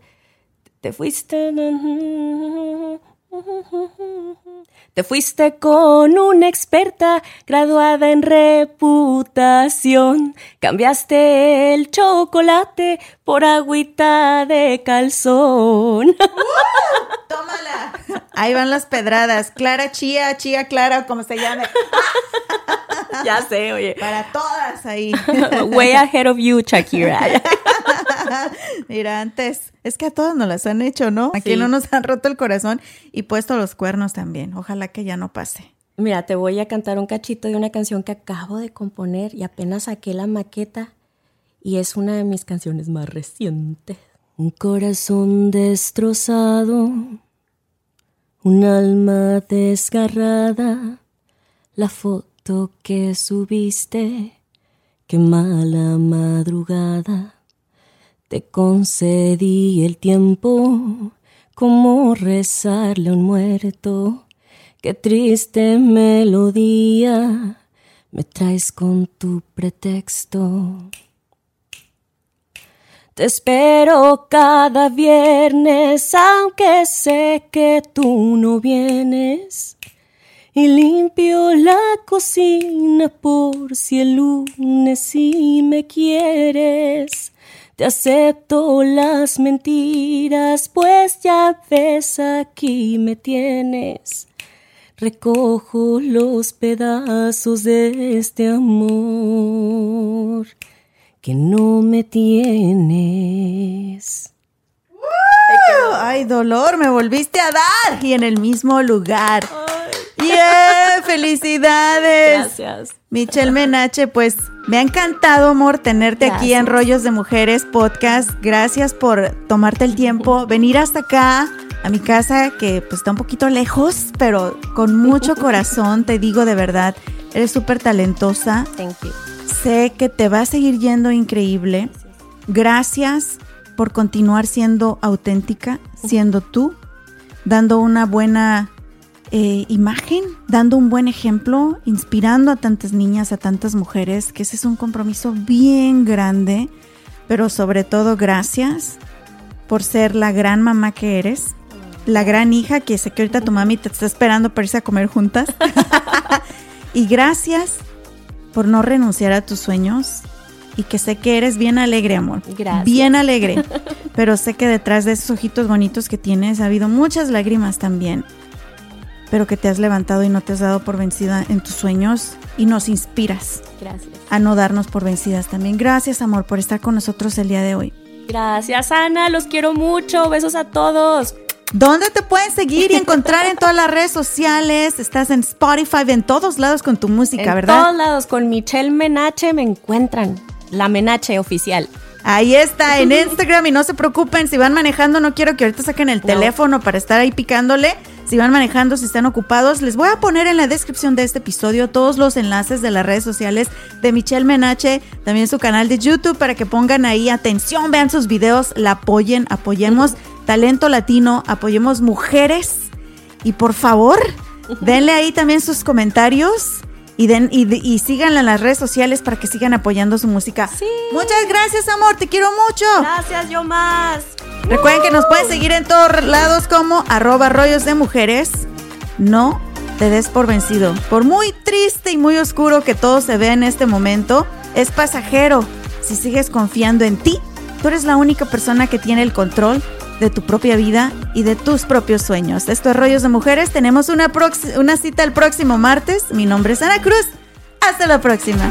te fuiste. Te fuiste con una experta graduada en reputación. Cambiaste el chocolate por agüita de calzón. tómala. Ahí van las pedradas. Clara Chía, Chía Clara, como se llame. ya sé, oye. Para todas ahí. Way ahead of you, Shakira. Mira, antes, es que a todas nos las han hecho, ¿no? Aquí no nos han roto el corazón y puesto los cuernos también. Ojalá que ya no pase. Mira, te voy a cantar un cachito de una canción que acabo de componer y apenas saqué la maqueta y es una de mis canciones más recientes. Un corazón destrozado, un alma desgarrada, la foto que subiste, qué mala madrugada te concedí el tiempo como rezarle a un muerto. Qué triste melodía me traes con tu pretexto. Te espero cada viernes, aunque sé que tú no vienes. Y limpio la cocina por si el lunes sí me quieres. Te acepto las mentiras, pues ya ves aquí me tienes. Recojo los pedazos de este amor que no me tienes. Ay, dolor, me volviste a dar y en el mismo lugar. ¡Yeah! ¡Felicidades! Gracias. Michelle Menache, pues me ha encantado, amor, tenerte aquí en Rollos de Mujeres Podcast. Gracias por tomarte el tiempo, venir hasta acá a mi casa, que pues está un poquito lejos, pero con mucho corazón, te digo de verdad, eres súper talentosa. Thank you. Sé que te va a seguir yendo increíble. Gracias por continuar siendo auténtica, siendo tú, dando una buena eh, imagen, dando un buen ejemplo, inspirando a tantas niñas, a tantas mujeres, que ese es un compromiso bien grande, pero sobre todo gracias por ser la gran mamá que eres, la gran hija que sé que ahorita tu mami te está esperando para irse a comer juntas. y gracias por no renunciar a tus sueños y que sé que eres bien alegre, amor. Gracias. Bien alegre. Pero sé que detrás de esos ojitos bonitos que tienes ha habido muchas lágrimas también. Pero que te has levantado y no te has dado por vencida en tus sueños y nos inspiras Gracias. a no darnos por vencidas también. Gracias, amor, por estar con nosotros el día de hoy. Gracias, Ana. Los quiero mucho. Besos a todos. ¿Dónde te pueden seguir y encontrar en todas las redes sociales? Estás en Spotify, en todos lados con tu música, en ¿verdad? todos lados con Michelle Menache me encuentran. La Menache oficial. Ahí está, en Instagram y no se preocupen, si van manejando, no quiero que ahorita saquen el No. teléfono para estar ahí picándole. Si van manejando, si están ocupados, les voy a poner en la descripción de este episodio todos los enlaces de las redes sociales de Michelle Menache, también su canal de YouTube para que pongan ahí atención, vean sus videos, la apoyen, apoyemos talento latino, apoyemos mujeres y por favor, denle ahí también sus comentarios. Y, den, y, y síganla en las redes sociales para que sigan apoyando su música. Sí. Muchas gracias, amor. Te quiero mucho. Gracias, yo más. Recuerden que nos pueden seguir en todos lados como arroba rollos de mujeres. No te des por vencido. Por muy triste y muy oscuro que todo se vea en este momento, es pasajero. Si sigues confiando en ti, tú eres la única persona que tiene el control de tu propia vida y de tus propios sueños. Esto es Rollos de Mujeres. Tenemos una, una cita el próximo martes. Mi nombre es Ana Cruz. Hasta la próxima.